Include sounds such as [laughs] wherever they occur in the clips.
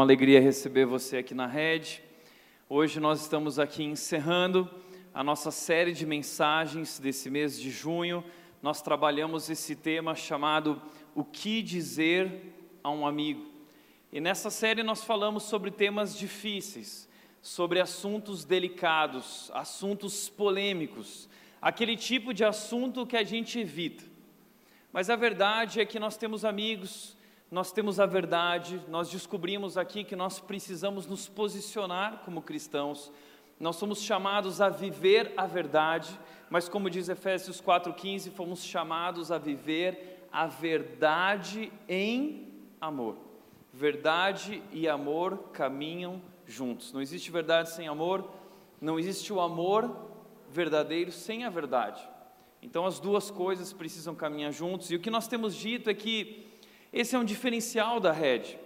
uma alegria receber você aqui na rede. Hoje nós estamos aqui encerrando a nossa série de mensagens desse mês de junho. Nós trabalhamos esse tema chamado O que dizer a um amigo. E nessa série nós falamos sobre temas difíceis, sobre assuntos delicados, assuntos polêmicos, aquele tipo de assunto que a gente evita. Mas a verdade é que nós temos amigos, nós temos a verdade, nós descobrimos aqui que nós precisamos nos posicionar como cristãos, nós somos chamados a viver a verdade, mas como diz Efésios 4,15, fomos chamados a viver a verdade em amor. Verdade e amor caminham juntos. Não existe verdade sem amor, não existe o amor verdadeiro sem a verdade. Então as duas coisas precisam caminhar juntos, e o que nós temos dito é que esse é um diferencial da rede.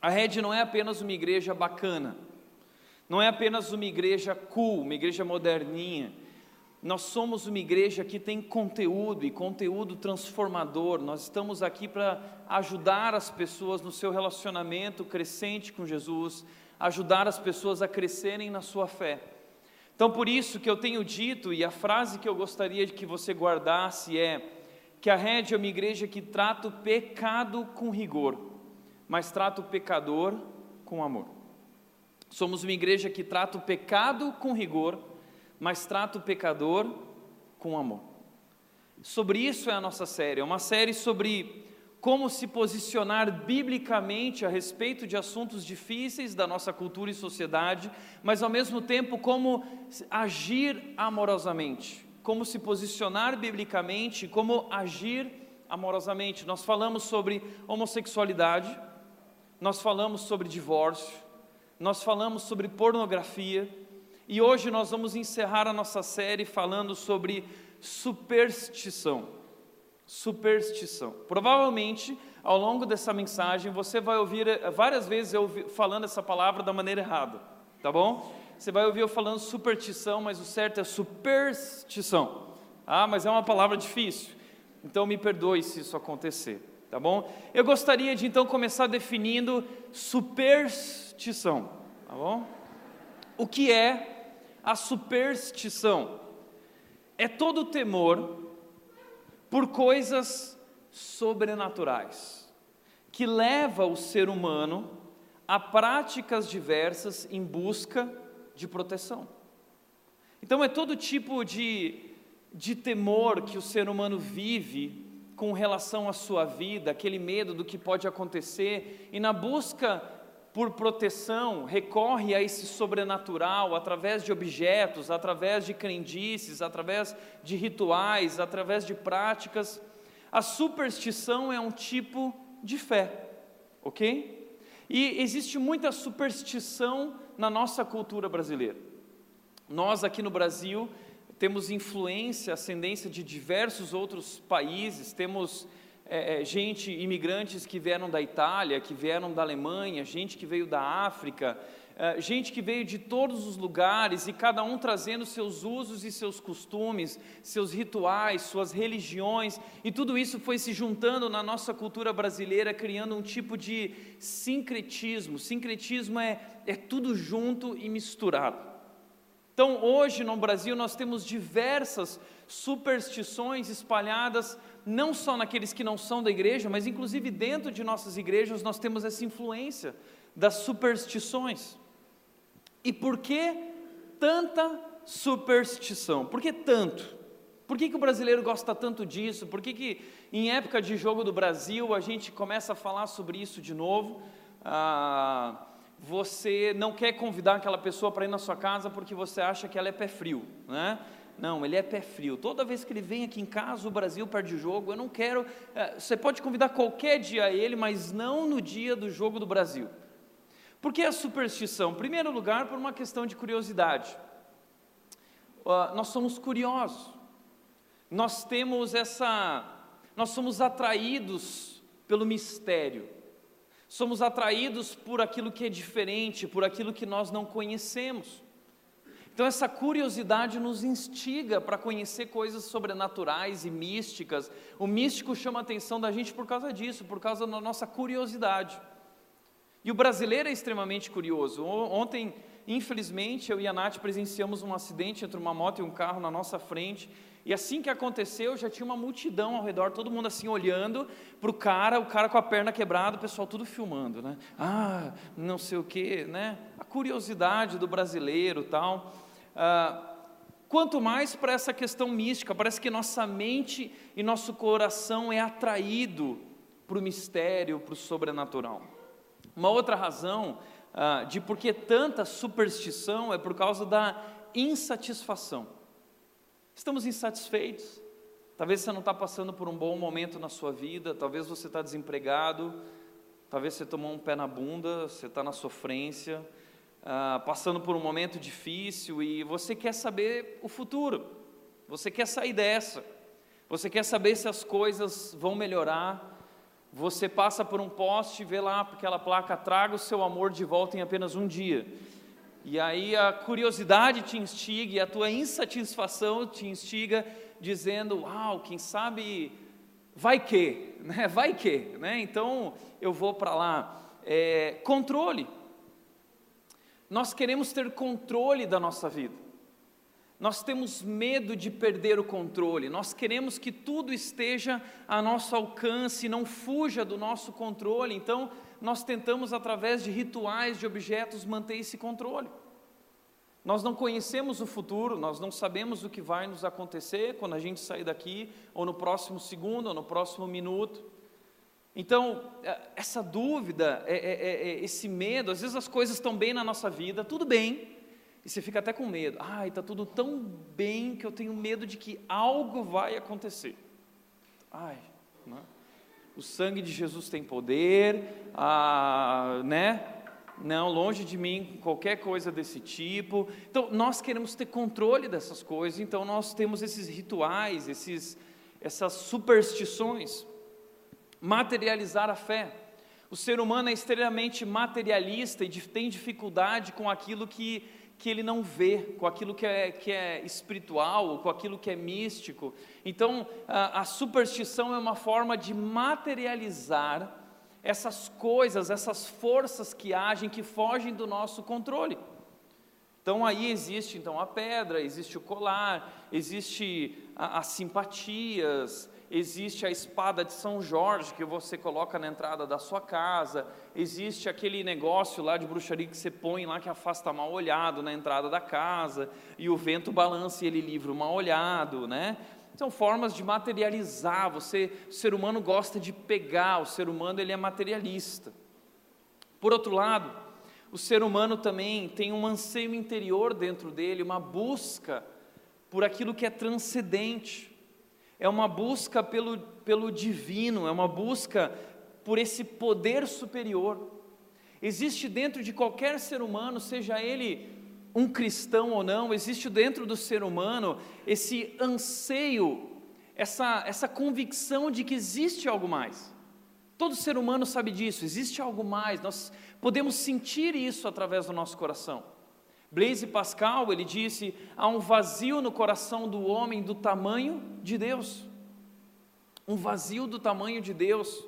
A rede não é apenas uma igreja bacana, não é apenas uma igreja cool, uma igreja moderninha. Nós somos uma igreja que tem conteúdo e conteúdo transformador. Nós estamos aqui para ajudar as pessoas no seu relacionamento crescente com Jesus, ajudar as pessoas a crescerem na sua fé. Então, por isso que eu tenho dito, e a frase que eu gostaria que você guardasse é: que a rede é uma igreja que trata o pecado com rigor, mas trata o pecador com amor. Somos uma igreja que trata o pecado com rigor, mas trata o pecador com amor. Sobre isso é a nossa série, é uma série sobre como se posicionar biblicamente a respeito de assuntos difíceis da nossa cultura e sociedade, mas ao mesmo tempo como agir amorosamente, como se posicionar biblicamente, como agir amorosamente. Nós falamos sobre homossexualidade, nós falamos sobre divórcio, nós falamos sobre pornografia, e hoje nós vamos encerrar a nossa série falando sobre superstição superstição. Provavelmente, ao longo dessa mensagem, você vai ouvir eh, várias vezes eu falando essa palavra da maneira errada, tá bom? Você vai ouvir eu falando superstição, mas o certo é superstição. Ah, mas é uma palavra difícil. Então me perdoe se isso acontecer, tá bom? Eu gostaria de então começar definindo superstição, tá bom? O que é a superstição? É todo o temor por coisas sobrenaturais, que leva o ser humano a práticas diversas em busca de proteção. Então é todo tipo de, de temor que o ser humano vive com relação à sua vida, aquele medo do que pode acontecer, e na busca por proteção, recorre a esse sobrenatural através de objetos, através de crendices, através de rituais, através de práticas. A superstição é um tipo de fé, ok? E existe muita superstição na nossa cultura brasileira. Nós aqui no Brasil temos influência, ascendência de diversos outros países, temos é, é, gente, imigrantes que vieram da Itália, que vieram da Alemanha, gente que veio da África, gente que veio de todos os lugares e cada um trazendo seus usos e seus costumes, seus rituais, suas religiões, e tudo isso foi se juntando na nossa cultura brasileira, criando um tipo de sincretismo. Sincretismo é, é tudo junto e misturado. Então, hoje no Brasil, nós temos diversas superstições espalhadas não só naqueles que não são da igreja, mas inclusive dentro de nossas igrejas nós temos essa influência das superstições. E por que tanta superstição? Por que tanto? Por que, que o brasileiro gosta tanto disso? Por que, que em época de jogo do Brasil a gente começa a falar sobre isso de novo? Ah, você não quer convidar aquela pessoa para ir na sua casa porque você acha que ela é pé frio, né? Não, ele é pé frio. Toda vez que ele vem aqui em casa, o Brasil perde o jogo. Eu não quero. É, você pode convidar qualquer dia ele, mas não no dia do jogo do Brasil. Por que a superstição? Em primeiro lugar, por uma questão de curiosidade. Uh, nós somos curiosos. Nós temos essa. Nós somos atraídos pelo mistério. Somos atraídos por aquilo que é diferente, por aquilo que nós não conhecemos. Então, essa curiosidade nos instiga para conhecer coisas sobrenaturais e místicas. O místico chama a atenção da gente por causa disso, por causa da nossa curiosidade. E o brasileiro é extremamente curioso. Ontem, infelizmente, eu e a Nath presenciamos um acidente entre uma moto e um carro na nossa frente. E assim que aconteceu, já tinha uma multidão ao redor, todo mundo assim olhando para o cara, o cara com a perna quebrada, o pessoal tudo filmando, né? Ah, não sei o que, né? A curiosidade do brasileiro tal. Ah, quanto mais para essa questão mística, parece que nossa mente e nosso coração é atraído para o mistério, para o sobrenatural. Uma outra razão ah, de por que tanta superstição é por causa da insatisfação. Estamos insatisfeitos. Talvez você não está passando por um bom momento na sua vida, talvez você está desempregado, talvez você tomou um pé na bunda, você está na sofrência, ah, passando por um momento difícil e você quer saber o futuro, você quer sair dessa, você quer saber se as coisas vão melhorar. Você passa por um poste vê lá aquela placa: traga o seu amor de volta em apenas um dia. E aí a curiosidade te instiga e a tua insatisfação te instiga, dizendo: Uau, quem sabe vai que, [laughs] né? vai que, né? então eu vou para lá. É, controle. Nós queremos ter controle da nossa vida. Nós temos medo de perder o controle. Nós queremos que tudo esteja a nosso alcance, não fuja do nosso controle. Então, nós tentamos, através de rituais, de objetos, manter esse controle. Nós não conhecemos o futuro, nós não sabemos o que vai nos acontecer quando a gente sair daqui, ou no próximo segundo, ou no próximo minuto. Então, é, essa dúvida, é, é, esse medo, às vezes as coisas estão bem na nossa vida, tudo bem, e você fica até com medo. Ai, está tudo tão bem que eu tenho medo de que algo vai acontecer. Ai, né? o sangue de Jesus tem poder, a, né? Não, longe de mim qualquer coisa desse tipo. Então, nós queremos ter controle dessas coisas, então nós temos esses rituais, esses, essas superstições materializar a fé. O ser humano é extremamente materialista e tem dificuldade com aquilo que, que ele não vê, com aquilo que é, que é espiritual, com aquilo que é místico. Então, a, a superstição é uma forma de materializar essas coisas, essas forças que agem, que fogem do nosso controle. Então aí existe então a pedra, existe o colar, existe as simpatias, existe a espada de São Jorge que você coloca na entrada da sua casa, existe aquele negócio lá de bruxaria que você põe lá que afasta mal olhado na entrada da casa, e o vento balança e ele livra o mal olhado, né? São formas de materializar, você, o ser humano gosta de pegar, o ser humano ele é materialista. Por outro lado, o ser humano também tem um anseio interior dentro dele, uma busca por aquilo que é transcendente é uma busca pelo, pelo divino, é uma busca por esse poder superior. Existe dentro de qualquer ser humano, seja ele um cristão ou não, existe dentro do ser humano esse anseio, essa, essa convicção de que existe algo mais. Todo ser humano sabe disso, existe algo mais, nós podemos sentir isso através do nosso coração. Blaise Pascal, ele disse: há um vazio no coração do homem do tamanho de Deus. Um vazio do tamanho de Deus.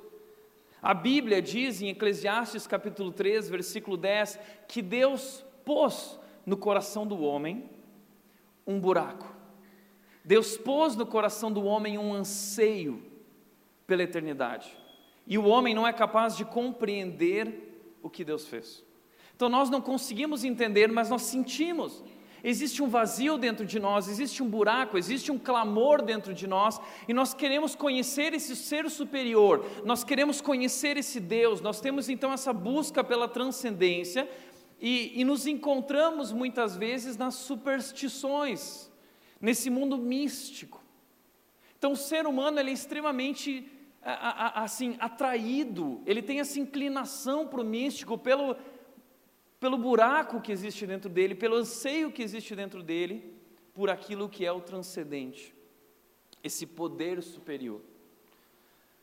A Bíblia diz em Eclesiastes capítulo 3, versículo 10, que Deus pôs no coração do homem um buraco. Deus pôs no coração do homem um anseio pela eternidade. E o homem não é capaz de compreender o que Deus fez. Então nós não conseguimos entender, mas nós sentimos. Existe um vazio dentro de nós, existe um buraco, existe um clamor dentro de nós, e nós queremos conhecer esse ser superior, nós queremos conhecer esse Deus, nós temos então essa busca pela transcendência, e, e nos encontramos muitas vezes nas superstições, nesse mundo místico. Então o ser humano ele é extremamente assim atraído, ele tem essa inclinação para o místico pelo pelo buraco que existe dentro dele, pelo anseio que existe dentro dele, por aquilo que é o transcendente, esse poder superior.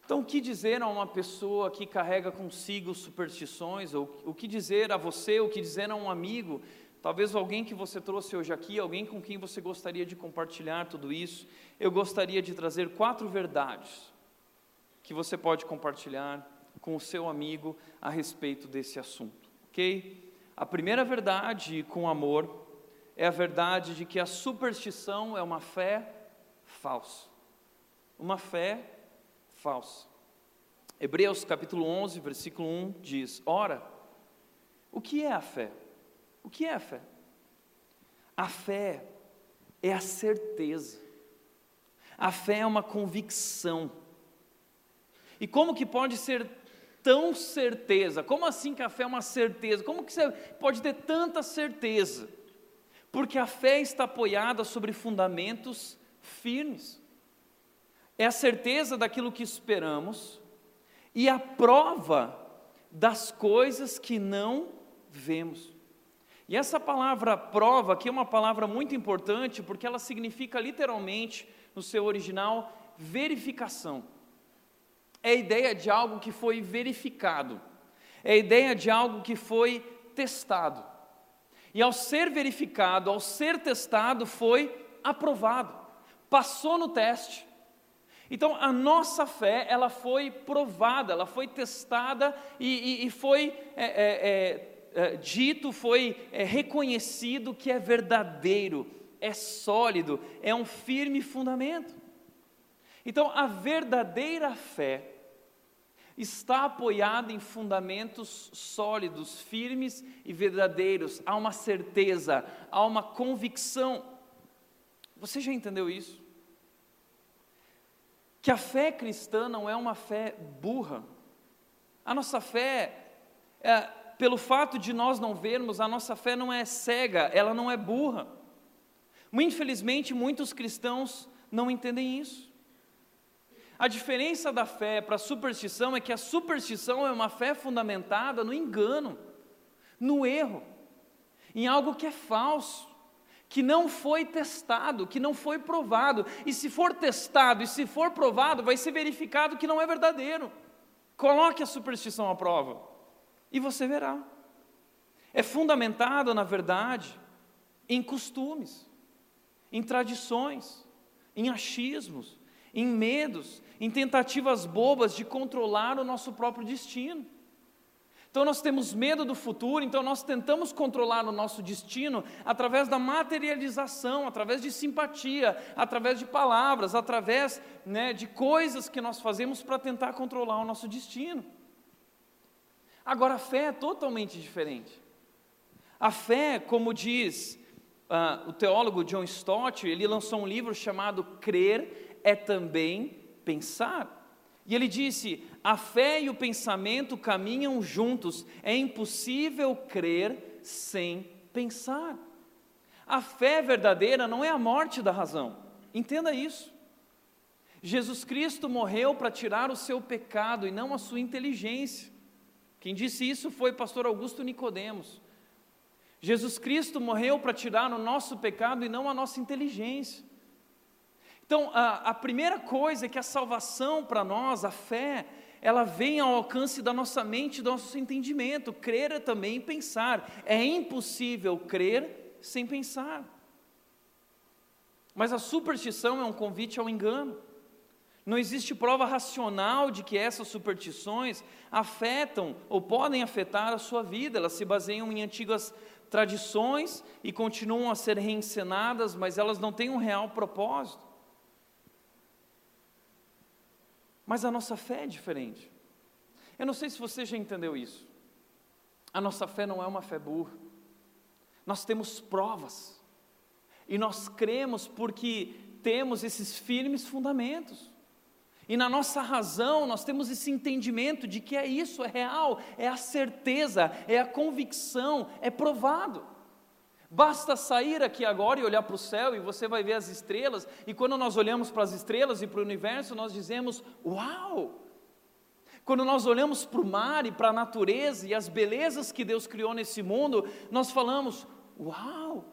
Então, o que dizer a uma pessoa que carrega consigo superstições, ou o que dizer a você, o que dizer a um amigo talvez alguém que você trouxe hoje aqui, alguém com quem você gostaria de compartilhar tudo isso, eu gostaria de trazer quatro verdades que você pode compartilhar com o seu amigo a respeito desse assunto, ok? A primeira verdade com amor é a verdade de que a superstição é uma fé falsa. Uma fé falsa. Hebreus capítulo 11, versículo 1 diz: Ora, o que é a fé? O que é a fé? A fé é a certeza. A fé é uma convicção. E como que pode ser tão certeza? Como assim que a fé é uma certeza? Como que você pode ter tanta certeza? Porque a fé está apoiada sobre fundamentos firmes. É a certeza daquilo que esperamos e a prova das coisas que não vemos. E essa palavra prova aqui é uma palavra muito importante porque ela significa literalmente, no seu original, verificação é a ideia de algo que foi verificado, é a ideia de algo que foi testado. E ao ser verificado, ao ser testado, foi aprovado, passou no teste. Então, a nossa fé, ela foi provada, ela foi testada e, e, e foi é, é, é, dito, foi é, reconhecido que é verdadeiro, é sólido, é um firme fundamento. Então, a verdadeira fé, está apoiada em fundamentos sólidos, firmes e verdadeiros. Há uma certeza, há uma convicção. Você já entendeu isso? Que a fé cristã não é uma fé burra. A nossa fé, é, pelo fato de nós não vermos, a nossa fé não é cega, ela não é burra. Infelizmente, muitos cristãos não entendem isso. A diferença da fé para a superstição é que a superstição é uma fé fundamentada no engano, no erro, em algo que é falso, que não foi testado, que não foi provado. E se for testado e se for provado, vai ser verificado que não é verdadeiro. Coloque a superstição à prova e você verá. É fundamentada, na verdade, em costumes, em tradições, em achismos, em medos, em tentativas bobas de controlar o nosso próprio destino. Então nós temos medo do futuro, então nós tentamos controlar o nosso destino através da materialização, através de simpatia, através de palavras, através né, de coisas que nós fazemos para tentar controlar o nosso destino. Agora a fé é totalmente diferente. A fé, como diz uh, o teólogo John Stott, ele lançou um livro chamado Crer é também pensar. E ele disse: a fé e o pensamento caminham juntos, é impossível crer sem pensar. A fé verdadeira não é a morte da razão, entenda isso. Jesus Cristo morreu para tirar o seu pecado e não a sua inteligência. Quem disse isso foi pastor Augusto Nicodemos. Jesus Cristo morreu para tirar o nosso pecado e não a nossa inteligência. Então, a, a primeira coisa é que a salvação para nós, a fé, ela vem ao alcance da nossa mente, do nosso entendimento. Crer é também pensar. É impossível crer sem pensar. Mas a superstição é um convite ao engano. Não existe prova racional de que essas superstições afetam ou podem afetar a sua vida. Elas se baseiam em antigas tradições e continuam a ser reencenadas, mas elas não têm um real propósito. Mas a nossa fé é diferente. Eu não sei se você já entendeu isso. A nossa fé não é uma fé burra. Nós temos provas. E nós cremos porque temos esses firmes fundamentos. E na nossa razão nós temos esse entendimento de que é isso, é real, é a certeza, é a convicção, é provado. Basta sair aqui agora e olhar para o céu e você vai ver as estrelas, e quando nós olhamos para as estrelas e para o universo, nós dizemos: Uau! Quando nós olhamos para o mar e para a natureza e as belezas que Deus criou nesse mundo, nós falamos: Uau!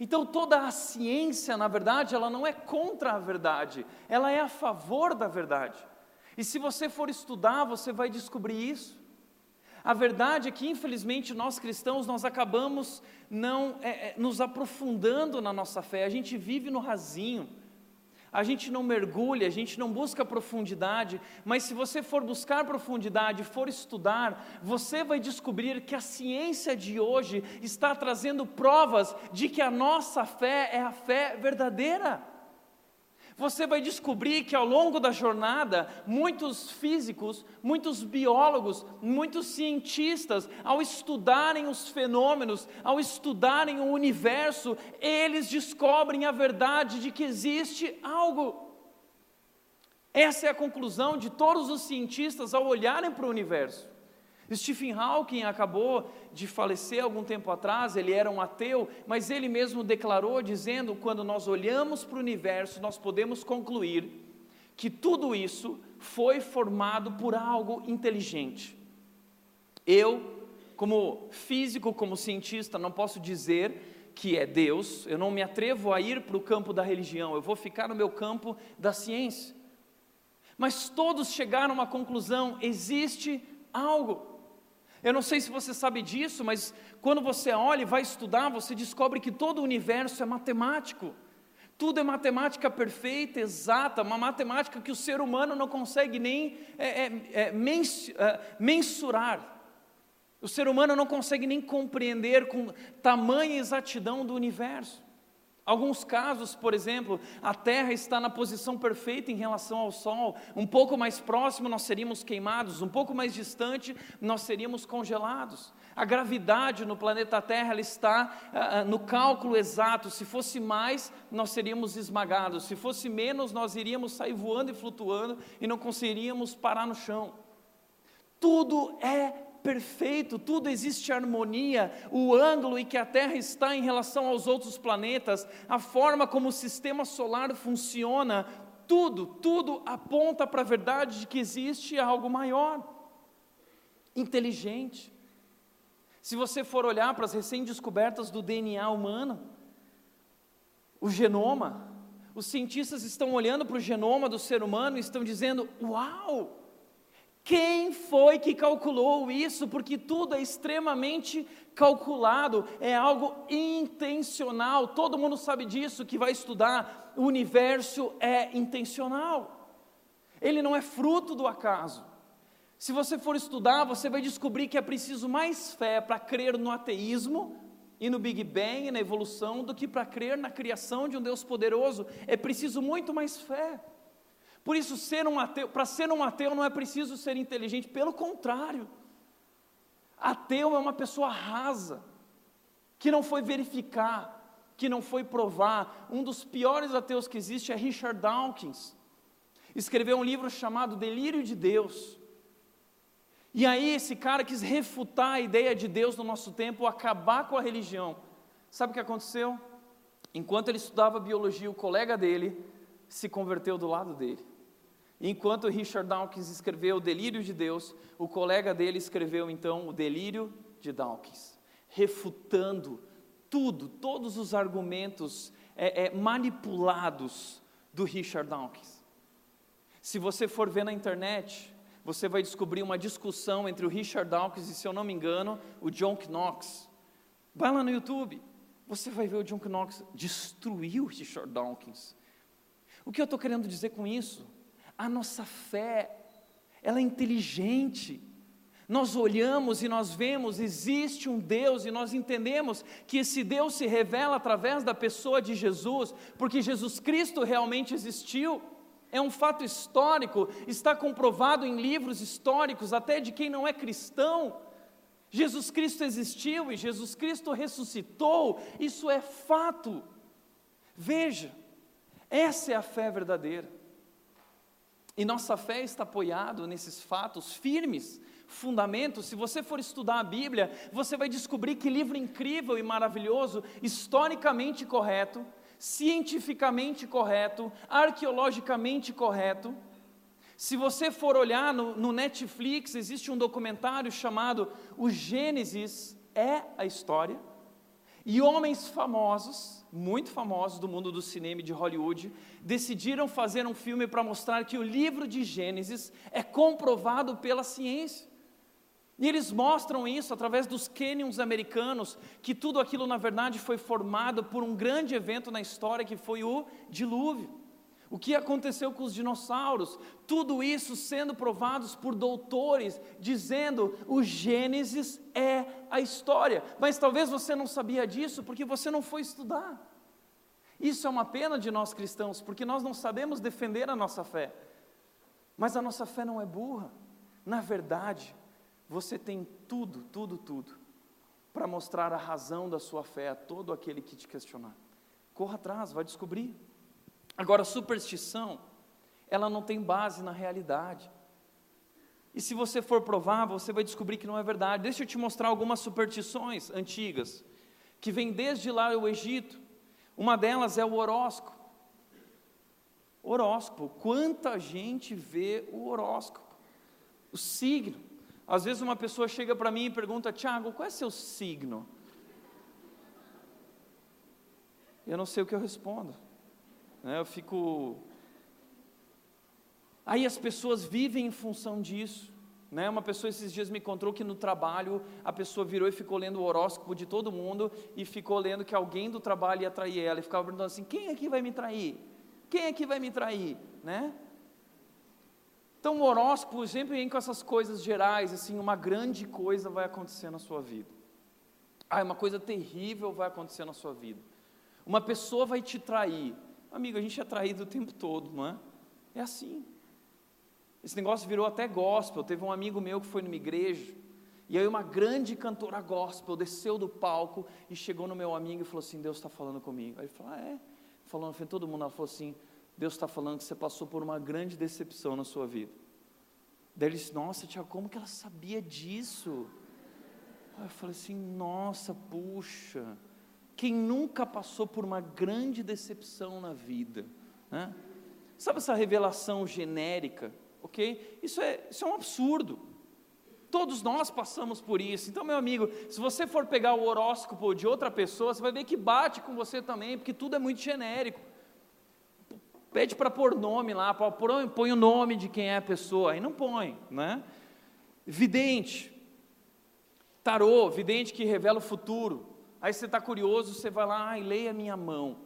Então toda a ciência, na verdade, ela não é contra a verdade, ela é a favor da verdade. E se você for estudar, você vai descobrir isso. A verdade é que, infelizmente, nós cristãos, nós acabamos não é, é, nos aprofundando na nossa fé, a gente vive no rasinho, a gente não mergulha, a gente não busca profundidade, mas se você for buscar profundidade, for estudar, você vai descobrir que a ciência de hoje está trazendo provas de que a nossa fé é a fé verdadeira você vai descobrir que ao longo da jornada, muitos físicos, muitos biólogos, muitos cientistas, ao estudarem os fenômenos, ao estudarem o universo, eles descobrem a verdade de que existe algo. Essa é a conclusão de todos os cientistas ao olharem para o universo. Stephen Hawking acabou de falecer algum tempo atrás, ele era um ateu, mas ele mesmo declarou, dizendo: quando nós olhamos para o universo, nós podemos concluir que tudo isso foi formado por algo inteligente. Eu, como físico, como cientista, não posso dizer que é Deus, eu não me atrevo a ir para o campo da religião, eu vou ficar no meu campo da ciência. Mas todos chegaram a uma conclusão: existe algo. Eu não sei se você sabe disso, mas quando você olha e vai estudar, você descobre que todo o universo é matemático. Tudo é matemática perfeita, exata, uma matemática que o ser humano não consegue nem é, é, é, mens, é, mensurar. O ser humano não consegue nem compreender com tamanha exatidão do universo. Alguns casos, por exemplo, a Terra está na posição perfeita em relação ao Sol. Um pouco mais próximo nós seríamos queimados, um pouco mais distante nós seríamos congelados. A gravidade no planeta Terra ela está uh, no cálculo exato. Se fosse mais, nós seríamos esmagados. Se fosse menos, nós iríamos sair voando e flutuando e não conseguiríamos parar no chão. Tudo é perfeito, tudo existe harmonia, o ângulo em que a Terra está em relação aos outros planetas, a forma como o sistema solar funciona, tudo, tudo aponta para a verdade de que existe algo maior, inteligente. Se você for olhar para as recém-descobertas do DNA humano, o genoma, os cientistas estão olhando para o genoma do ser humano e estão dizendo: Uau! Quem foi que calculou isso? Porque tudo é extremamente calculado, é algo intencional. Todo mundo sabe disso que vai estudar. O universo é intencional. Ele não é fruto do acaso. Se você for estudar, você vai descobrir que é preciso mais fé para crer no ateísmo e no Big Bang e na evolução do que para crer na criação de um Deus poderoso. É preciso muito mais fé. Por isso, ser um ateu, para ser um ateu não é preciso ser inteligente, pelo contrário. Ateu é uma pessoa rasa, que não foi verificar, que não foi provar. Um dos piores ateus que existe é Richard Dawkins. Escreveu um livro chamado Delírio de Deus. E aí esse cara quis refutar a ideia de Deus no nosso tempo, acabar com a religião. Sabe o que aconteceu? Enquanto ele estudava biologia, o colega dele se converteu do lado dele. Enquanto Richard Dawkins escreveu O Delírio de Deus, o colega dele escreveu então O Delírio de Dawkins, refutando tudo, todos os argumentos é, é, manipulados do Richard Dawkins. Se você for ver na internet, você vai descobrir uma discussão entre o Richard Dawkins e, se eu não me engano, o John Knox. Vai lá no YouTube, você vai ver o John Knox destruiu o Richard Dawkins. O que eu estou querendo dizer com isso? A nossa fé, ela é inteligente. Nós olhamos e nós vemos, existe um Deus, e nós entendemos que esse Deus se revela através da pessoa de Jesus, porque Jesus Cristo realmente existiu. É um fato histórico, está comprovado em livros históricos, até de quem não é cristão. Jesus Cristo existiu e Jesus Cristo ressuscitou, isso é fato. Veja, essa é a fé verdadeira. E nossa fé está apoiada nesses fatos firmes, fundamentos. Se você for estudar a Bíblia, você vai descobrir que livro incrível e maravilhoso, historicamente correto, cientificamente correto, arqueologicamente correto. Se você for olhar no, no Netflix, existe um documentário chamado O Gênesis é a História. E homens famosos, muito famosos do mundo do cinema de Hollywood, decidiram fazer um filme para mostrar que o livro de Gênesis é comprovado pela ciência. E eles mostram isso através dos cânions americanos, que tudo aquilo na verdade foi formado por um grande evento na história que foi o dilúvio. O que aconteceu com os dinossauros? Tudo isso sendo provados por doutores, dizendo o Gênesis é a história. Mas talvez você não sabia disso porque você não foi estudar. Isso é uma pena de nós cristãos, porque nós não sabemos defender a nossa fé. Mas a nossa fé não é burra. Na verdade, você tem tudo, tudo, tudo para mostrar a razão da sua fé a todo aquele que te questionar. Corra atrás, vai descobrir. Agora, superstição, ela não tem base na realidade. E se você for provar, você vai descobrir que não é verdade. Deixa eu te mostrar algumas superstições antigas, que vêm desde lá o Egito. Uma delas é o horóscopo. Horóscopo, quanta gente vê o horóscopo? O signo. Às vezes uma pessoa chega para mim e pergunta: Tiago, qual é seu signo? Eu não sei o que eu respondo. Né, eu fico. Aí as pessoas vivem em função disso. Né? Uma pessoa esses dias me encontrou que no trabalho a pessoa virou e ficou lendo o horóscopo de todo mundo e ficou lendo que alguém do trabalho ia trair ela e ficava perguntando assim: quem aqui vai me trair? Quem aqui vai me trair? Né? Então o horóscopo sempre vem com essas coisas gerais, assim, uma grande coisa vai acontecer na sua vida. Ah, uma coisa terrível vai acontecer na sua vida. Uma pessoa vai te trair. Amigo, a gente é traído o tempo todo, não é? É assim. Esse negócio virou até gospel. Teve um amigo meu que foi numa igreja, e aí uma grande cantora gospel desceu do palco e chegou no meu amigo e falou assim: Deus está falando comigo. Aí ele falou: ah, é? Falando, frente todo mundo. Ela falou assim: Deus está falando que você passou por uma grande decepção na sua vida. Daí ele disse: Nossa, Tiago, como que ela sabia disso? Aí eu falei assim: Nossa, puxa, quem nunca passou por uma grande decepção na vida? Né? Sabe essa revelação genérica? Ok? Isso é, isso é um absurdo. Todos nós passamos por isso. Então, meu amigo, se você for pegar o horóscopo de outra pessoa, você vai ver que bate com você também, porque tudo é muito genérico. Pede para pôr nome lá, põe o nome de quem é a pessoa, aí não põe, né? Vidente, tarô, vidente que revela o futuro. Aí você está curioso, você vai lá e leia minha mão.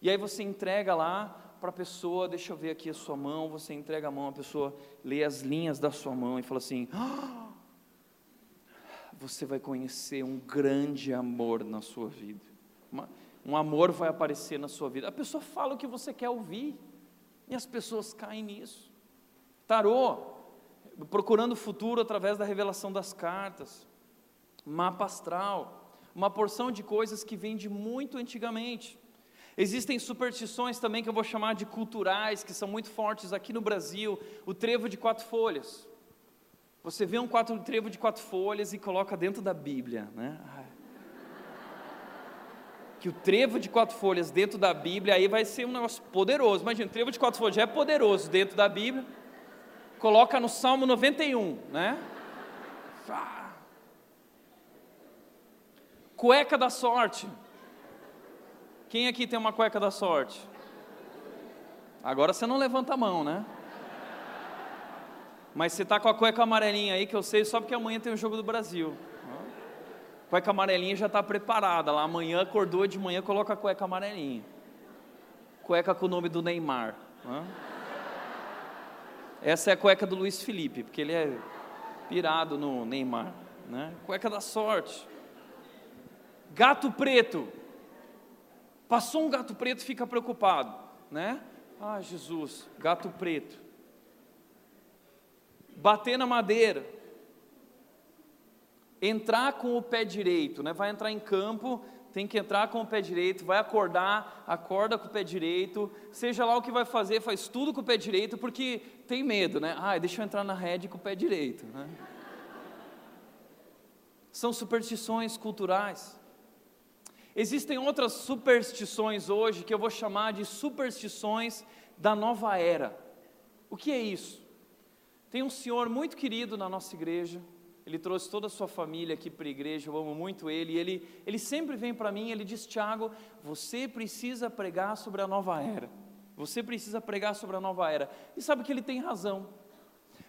E aí você entrega lá para a pessoa, deixa eu ver aqui a sua mão, você entrega a mão, a pessoa lê as linhas da sua mão e fala assim: ah, você vai conhecer um grande amor na sua vida. Uma, um amor vai aparecer na sua vida. A pessoa fala o que você quer ouvir, e as pessoas caem nisso. Tarô, procurando o futuro através da revelação das cartas. Mapa astral, uma porção de coisas que vem de muito antigamente. Existem superstições também que eu vou chamar de culturais, que são muito fortes aqui no Brasil. O trevo de quatro folhas. Você vê um quatro, trevo de quatro folhas e coloca dentro da Bíblia, né? que o trevo de quatro folhas dentro da Bíblia aí vai ser um negócio poderoso. Imagina, o trevo de quatro folhas já é poderoso dentro da Bíblia. Coloca no Salmo 91, né? Cueca da sorte. Quem aqui tem uma cueca da sorte? Agora você não levanta a mão, né? Mas você está com a cueca amarelinha aí, que eu sei só porque amanhã tem o jogo do Brasil cueca amarelinha já está preparada. Lá amanhã acordou de manhã, coloca a cueca amarelinha. Cueca com o nome do Neymar. Essa é a cueca do Luiz Felipe, porque ele é pirado no Neymar. Né? Cueca da sorte. Gato preto. Passou um gato preto, fica preocupado, né? Ah, Jesus, gato preto. Bater na madeira entrar com o pé direito, né? vai entrar em campo, tem que entrar com o pé direito, vai acordar, acorda com o pé direito, seja lá o que vai fazer, faz tudo com o pé direito, porque tem medo, né? Ah, deixa eu entrar na rede com o pé direito. Né? São superstições culturais. Existem outras superstições hoje que eu vou chamar de superstições da nova era. O que é isso? Tem um senhor muito querido na nossa igreja, ele trouxe toda a sua família aqui para a igreja, eu amo muito ele. E ele, ele sempre vem para mim, ele diz: Tiago, você precisa pregar sobre a nova era. Você precisa pregar sobre a nova era. E sabe que ele tem razão.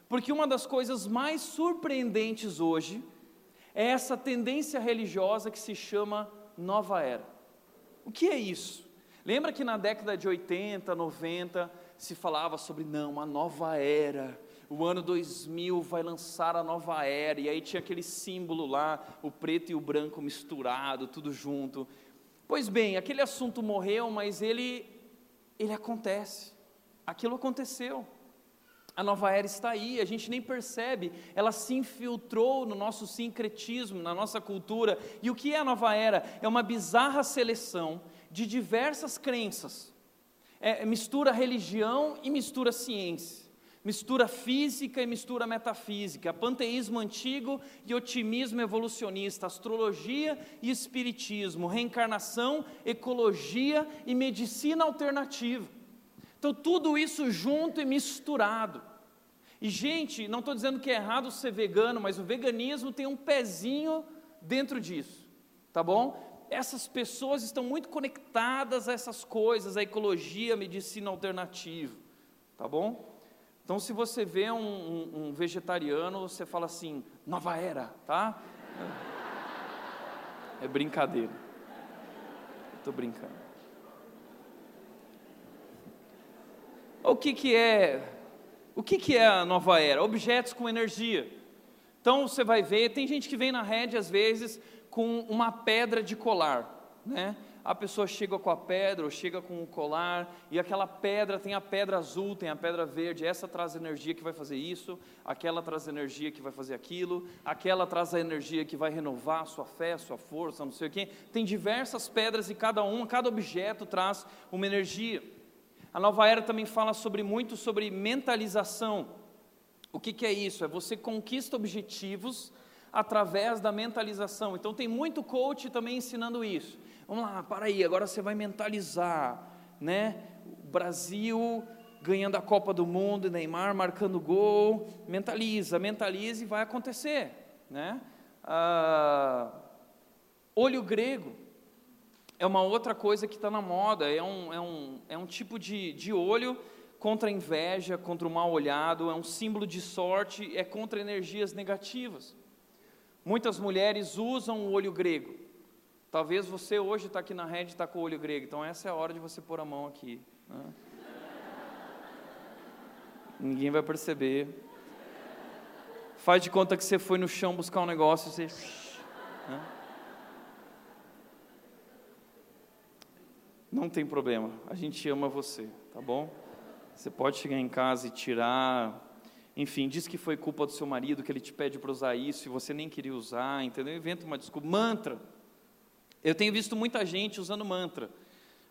Porque uma das coisas mais surpreendentes hoje é essa tendência religiosa que se chama nova era. O que é isso? Lembra que na década de 80, 90 se falava sobre não, a nova era. O ano 2000 vai lançar a nova era, e aí tinha aquele símbolo lá, o preto e o branco misturado, tudo junto. Pois bem, aquele assunto morreu, mas ele ele acontece. Aquilo aconteceu. A nova era está aí, a gente nem percebe, ela se infiltrou no nosso sincretismo, na nossa cultura. E o que é a nova era? É uma bizarra seleção de diversas crenças. É, mistura religião e mistura ciência. Mistura física e mistura metafísica, panteísmo antigo e otimismo evolucionista, astrologia e espiritismo, reencarnação, ecologia e medicina alternativa. Então, tudo isso junto e misturado. E, gente, não estou dizendo que é errado ser vegano, mas o veganismo tem um pezinho dentro disso, tá bom? Essas pessoas estão muito conectadas a essas coisas, a ecologia, a medicina alternativa, tá bom? Então, se você vê um, um, um vegetariano, você fala assim, nova era, tá? É brincadeira. Estou brincando. O que, que é o que, que é a nova era? Objetos com energia. Então você vai ver, tem gente que vem na rede às vezes com uma pedra de colar, né? A pessoa chega com a pedra ou chega com o colar e aquela pedra tem a pedra azul, tem a pedra verde, essa traz energia que vai fazer isso, aquela traz energia que vai fazer aquilo, aquela traz a energia que vai renovar a sua fé, a sua força, não sei o quê. Tem diversas pedras e cada uma, cada objeto traz uma energia. A nova era também fala sobre muito sobre mentalização. O que, que é isso? É você conquista objetivos através da mentalização. Então tem muito coach também ensinando isso. Vamos lá, para aí, agora você vai mentalizar, né? O Brasil ganhando a Copa do Mundo, Neymar marcando gol, mentaliza, mentaliza e vai acontecer, né? Ah, olho grego, é uma outra coisa que está na moda, é um, é um, é um tipo de, de olho contra a inveja, contra o mal olhado, é um símbolo de sorte, é contra energias negativas. Muitas mulheres usam o olho grego. Talvez você hoje está aqui na rede e está com o olho grego, então essa é a hora de você pôr a mão aqui. Né? Ninguém vai perceber. Faz de conta que você foi no chão buscar um negócio e você. Né? Não tem problema, a gente ama você, tá bom? Você pode chegar em casa e tirar. Enfim, diz que foi culpa do seu marido, que ele te pede para usar isso e você nem queria usar, entendeu? Inventa uma desculpa. Mantra. Eu tenho visto muita gente usando mantra.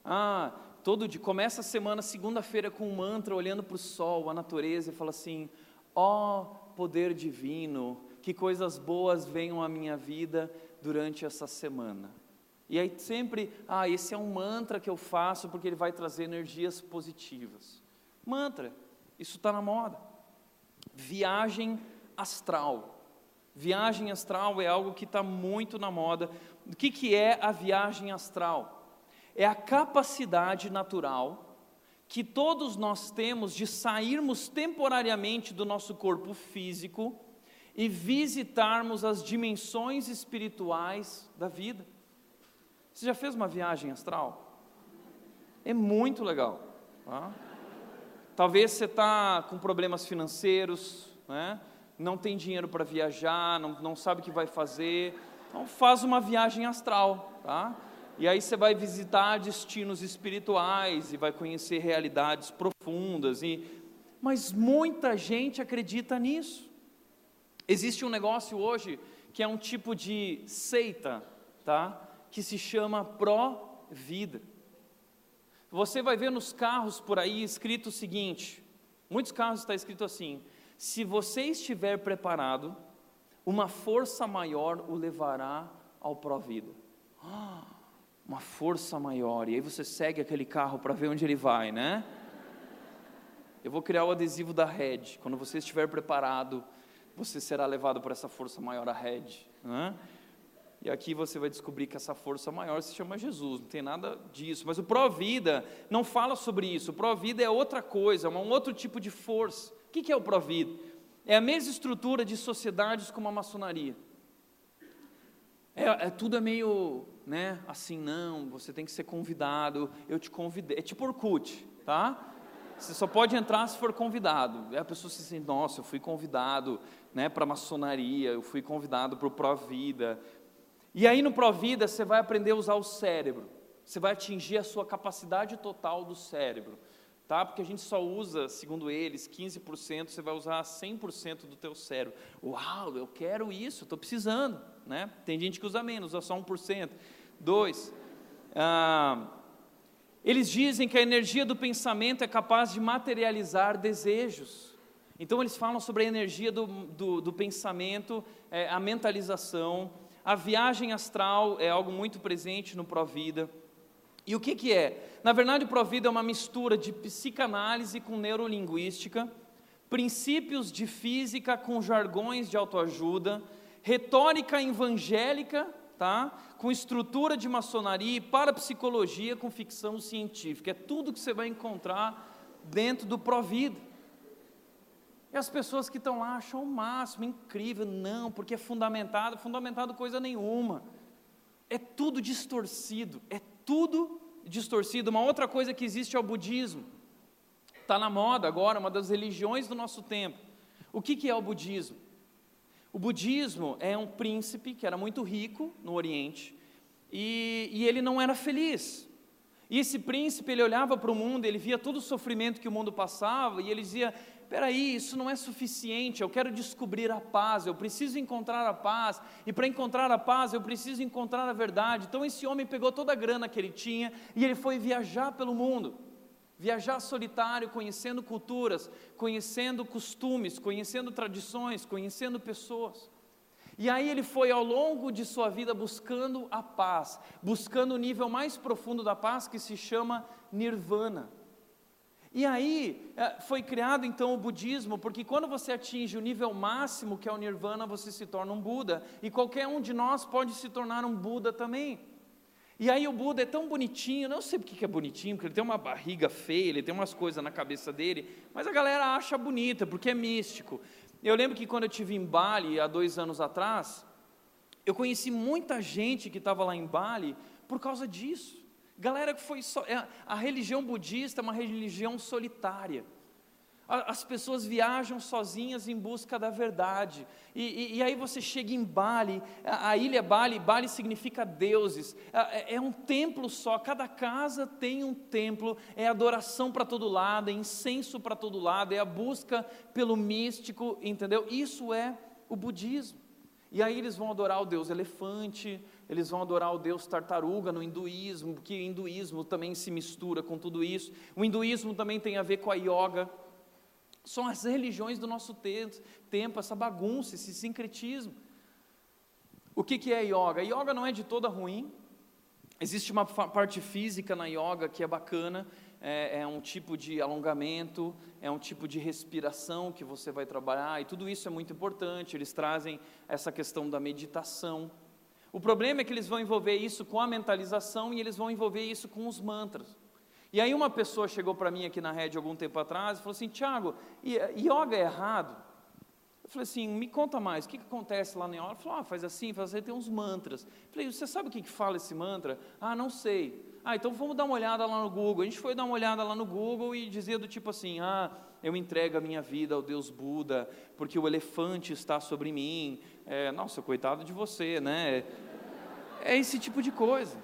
Ah, todo dia, começa a semana, segunda-feira, com um mantra, olhando para o sol, a natureza, e fala assim: ó oh, poder divino, que coisas boas venham à minha vida durante essa semana. E aí sempre, ah, esse é um mantra que eu faço porque ele vai trazer energias positivas. Mantra, isso está na moda. Viagem astral. Viagem astral é algo que está muito na moda. O que, que é a viagem astral? É a capacidade natural que todos nós temos de sairmos temporariamente do nosso corpo físico e visitarmos as dimensões espirituais da vida. Você já fez uma viagem astral? É muito legal. Tá? Talvez você está com problemas financeiros, né? não tem dinheiro para viajar, não, não sabe o que vai fazer. Então faz uma viagem astral. Tá? E aí você vai visitar destinos espirituais e vai conhecer realidades profundas. E... Mas muita gente acredita nisso. Existe um negócio hoje que é um tipo de seita, tá? Que se chama Pró-Vida. Você vai ver nos carros por aí escrito o seguinte: muitos carros está escrito assim: se você estiver preparado, uma força maior o levará ao pró-vida. [gasps] Uma força maior. E aí você segue aquele carro para ver onde ele vai, né? Eu vou criar o adesivo da Red. Quando você estiver preparado, você será levado por essa força maior, a Red. Né? E aqui você vai descobrir que essa força maior se chama Jesus, não tem nada disso. Mas o pró-vida não fala sobre isso. O pró-vida é outra coisa, é um outro tipo de força. O que é o pró-vida? é a mesma estrutura de sociedades como a maçonaria. É, é, tudo é meio, né, assim, não, você tem que ser convidado, eu te convidei, é tipo Orkut, tá? Você só pode entrar se for convidado. Aí a pessoa se sente, nossa, eu fui convidado né, para a maçonaria, eu fui convidado para o Provida. E aí no Provida você vai aprender a usar o cérebro. Você vai atingir a sua capacidade total do cérebro. Tá? Porque a gente só usa, segundo eles, 15%, você vai usar 100% do teu cérebro. Uau, eu quero isso, estou precisando. Né? Tem gente que usa menos, usa só 1%. Dois, ah, eles dizem que a energia do pensamento é capaz de materializar desejos. Então, eles falam sobre a energia do, do, do pensamento, é, a mentalização. A viagem astral é algo muito presente no Provida. E o que, que é? Na verdade, o Provida é uma mistura de psicanálise com neurolinguística, princípios de física com jargões de autoajuda, retórica evangélica tá? com estrutura de maçonaria e parapsicologia com ficção científica. É tudo que você vai encontrar dentro do Provida. E as pessoas que estão lá acham o máximo, incrível. Não, porque é fundamentado, fundamentado coisa nenhuma. É tudo distorcido, é tudo distorcido. Uma outra coisa que existe é o budismo. Está na moda agora, uma das religiões do nosso tempo. O que, que é o budismo? O budismo é um príncipe que era muito rico no Oriente e, e ele não era feliz. E esse príncipe, ele olhava para o mundo, ele via todo o sofrimento que o mundo passava e ele dizia: Peraí, isso não é suficiente, eu quero descobrir a paz, eu preciso encontrar a paz, e para encontrar a paz eu preciso encontrar a verdade. Então esse homem pegou toda a grana que ele tinha e ele foi viajar pelo mundo. Viajar solitário, conhecendo culturas, conhecendo costumes, conhecendo tradições, conhecendo pessoas. E aí ele foi ao longo de sua vida buscando a paz, buscando o nível mais profundo da paz que se chama nirvana. E aí é, foi criado então o budismo, porque quando você atinge o nível máximo que é o nirvana, você se torna um Buda, e qualquer um de nós pode se tornar um Buda também. E aí o Buda é tão bonitinho, não sei porque que é bonitinho, porque ele tem uma barriga feia, ele tem umas coisas na cabeça dele, mas a galera acha bonita, porque é místico. Eu lembro que quando eu tive em Bali, há dois anos atrás, eu conheci muita gente que estava lá em Bali por causa disso. Galera que foi. É, a religião budista é uma religião solitária. As pessoas viajam sozinhas em busca da verdade. E, e, e, aí você chega em Bali, a, a, ilha Bali, Bali significa deuses. É, é, um templo só, cada casa tem um templo, é adoração para todo lado, é incenso para todo lado, é a busca pelo místico, entendeu? Isso é o budismo. E aí eles vão adorar o deus elefante, eles vão adorar o deus tartaruga no hinduísmo, porque o hinduísmo também se mistura com tudo isso. O hinduísmo também tem a ver com a yoga. São as religiões do nosso tempo, essa bagunça, esse sincretismo. O que, que é yoga? Yoga não é de toda ruim. Existe uma parte física na yoga que é bacana, é, é, um tipo de alongamento, é um tipo de respiração que você vai trabalhar, e tudo isso é muito importante. Eles trazem essa questão da meditação. O problema é que eles vão envolver isso com a mentalização e eles vão envolver isso com os mantras. E aí uma pessoa chegou para mim aqui na rede algum tempo atrás e falou assim, Tiago, yoga é errado? Eu falei assim, me conta mais, o que, que acontece lá na yoga? Ele falou, ah, faz assim, faz assim, tem uns mantras. Eu falei, você sabe o que, que fala esse mantra? Ah, não sei. Ah, então vamos dar uma olhada lá no Google. A gente foi dar uma olhada lá no Google e dizia do tipo assim, ah, eu entrego a minha vida ao Deus Buda, porque o elefante está sobre mim. É, nossa, coitado de você, né? É esse tipo de coisa.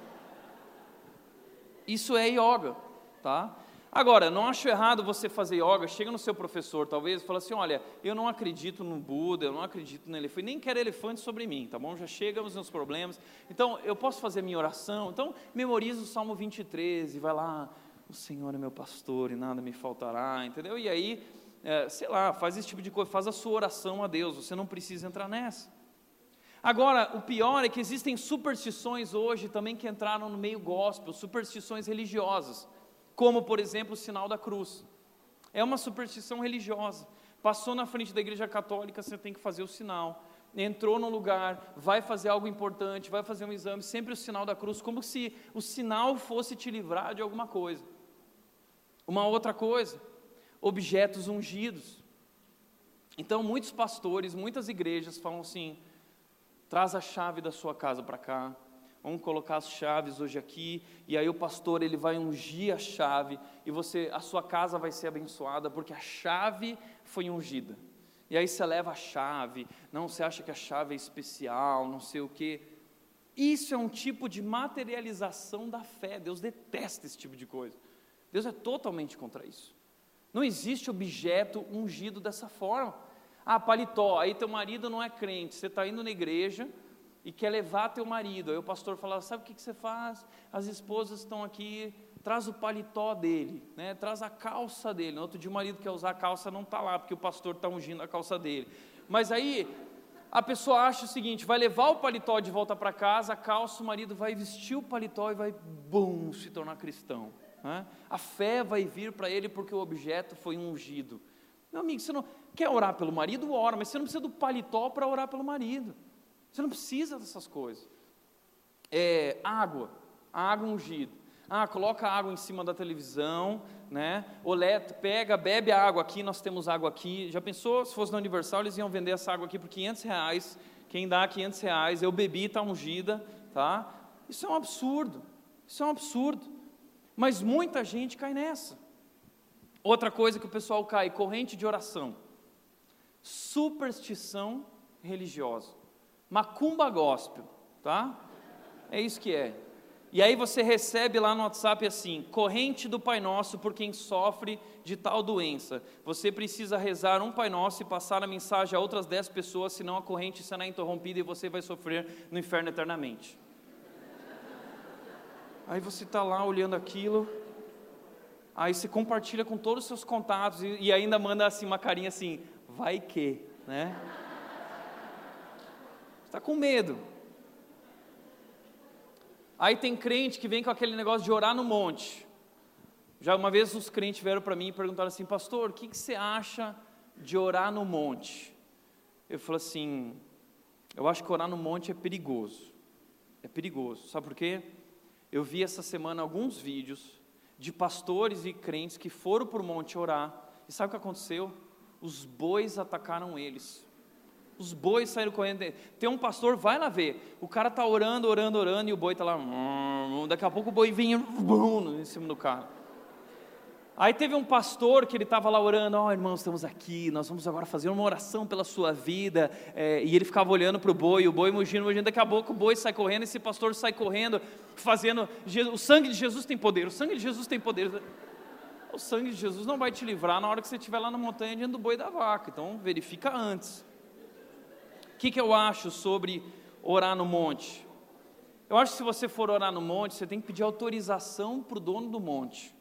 Isso é yoga tá? Agora, não acho errado você fazer yoga, chega no seu professor, talvez, e fala assim, olha, eu não acredito no Buda, eu não acredito no elefante, nem quero elefante sobre mim, tá bom? Já chegamos nos problemas, então, eu posso fazer minha oração, então, memoriza o Salmo 23 e vai lá, o Senhor é meu pastor e nada me faltará, entendeu? E aí, é, sei lá, faz esse tipo de coisa, faz a sua oração a Deus, você não precisa entrar nessa. Agora, o pior é que existem superstições hoje também que entraram no meio gospel, superstições religiosas como por exemplo o sinal da cruz. É uma superstição religiosa. Passou na frente da igreja católica, você tem que fazer o sinal. Entrou no lugar, vai fazer algo importante, vai fazer um exame, sempre o sinal da cruz, como se o sinal fosse te livrar de alguma coisa. Uma outra coisa, objetos ungidos. Então, muitos pastores, muitas igrejas falam assim: traz a chave da sua casa para cá, vamos colocar as chaves hoje aqui, e aí o pastor ele vai ungir a chave e você, a sua casa vai ser abençoada porque a chave foi ungida. E aí você leva a chave, não, você acha que a chave é especial, não sei o quê. Isso é um tipo de materialização da fé. Deus detesta esse tipo de coisa. Deus é totalmente contra isso. Não existe objeto ungido dessa forma. Ah, paletó, aí teu marido não é crente, você está indo na igreja e quer levar teu marido. Aí o pastor fala: sabe o que, que você faz? As esposas estão aqui, traz o paletó dele, né? traz a calça dele. No outro dia o marido quer usar a calça, não está lá, porque o pastor está ungindo a calça dele. Mas aí a pessoa acha o seguinte: vai levar o paletó de volta para casa, a calça, o marido vai vestir o paletó e vai, bum, se tornar cristão. Né? A fé vai vir para ele porque o objeto foi ungido. Meu amigo, você não quer orar pelo marido? Ora, mas você não precisa do paletó para orar pelo marido. Você não precisa dessas coisas. É, água, água ungida. Ah, coloca água em cima da televisão, né? Oleta, pega, bebe a água aqui, nós temos água aqui. Já pensou, se fosse no Universal, eles iam vender essa água aqui por 500 reais. Quem dá 500 reais, eu bebi, está ungida, tá? Isso é um absurdo, isso é um absurdo. Mas muita gente cai nessa. Outra coisa que o pessoal cai, corrente de oração. Superstição religiosa. Macumba gospel, tá? É isso que é. E aí você recebe lá no WhatsApp assim: corrente do Pai Nosso por quem sofre de tal doença. Você precisa rezar um Pai Nosso e passar a mensagem a outras dez pessoas, senão a corrente será interrompida e você vai sofrer no inferno eternamente. Aí você está lá olhando aquilo, aí você compartilha com todos os seus contatos e, e ainda manda assim uma carinha assim, vai que, né? Está com medo. Aí tem crente que vem com aquele negócio de orar no monte. Já uma vez os crentes vieram para mim e perguntaram assim, pastor, o que, que você acha de orar no monte? Eu falei assim, eu acho que orar no monte é perigoso. É perigoso. Sabe por quê? Eu vi essa semana alguns vídeos de pastores e crentes que foram para o monte orar. E sabe o que aconteceu? Os bois atacaram eles. Os bois saíram correndo. Tem um pastor, vai lá ver. O cara está orando, orando, orando, e o boi está lá. Daqui a pouco o boi vinha em cima do cara. Aí teve um pastor que ele estava lá orando, ó oh, irmãos, estamos aqui, nós vamos agora fazer uma oração pela sua vida, é, e ele ficava olhando para o boi, o boi mugindo, mugindo, daqui a pouco o boi sai correndo, esse pastor sai correndo, fazendo, o sangue de Jesus tem poder, o sangue de Jesus tem poder, o sangue de Jesus não vai te livrar na hora que você estiver lá na montanha diante do boi da vaca, então verifica antes. O que, que eu acho sobre orar no monte? Eu acho que se você for orar no monte, você tem que pedir autorização para o dono do monte,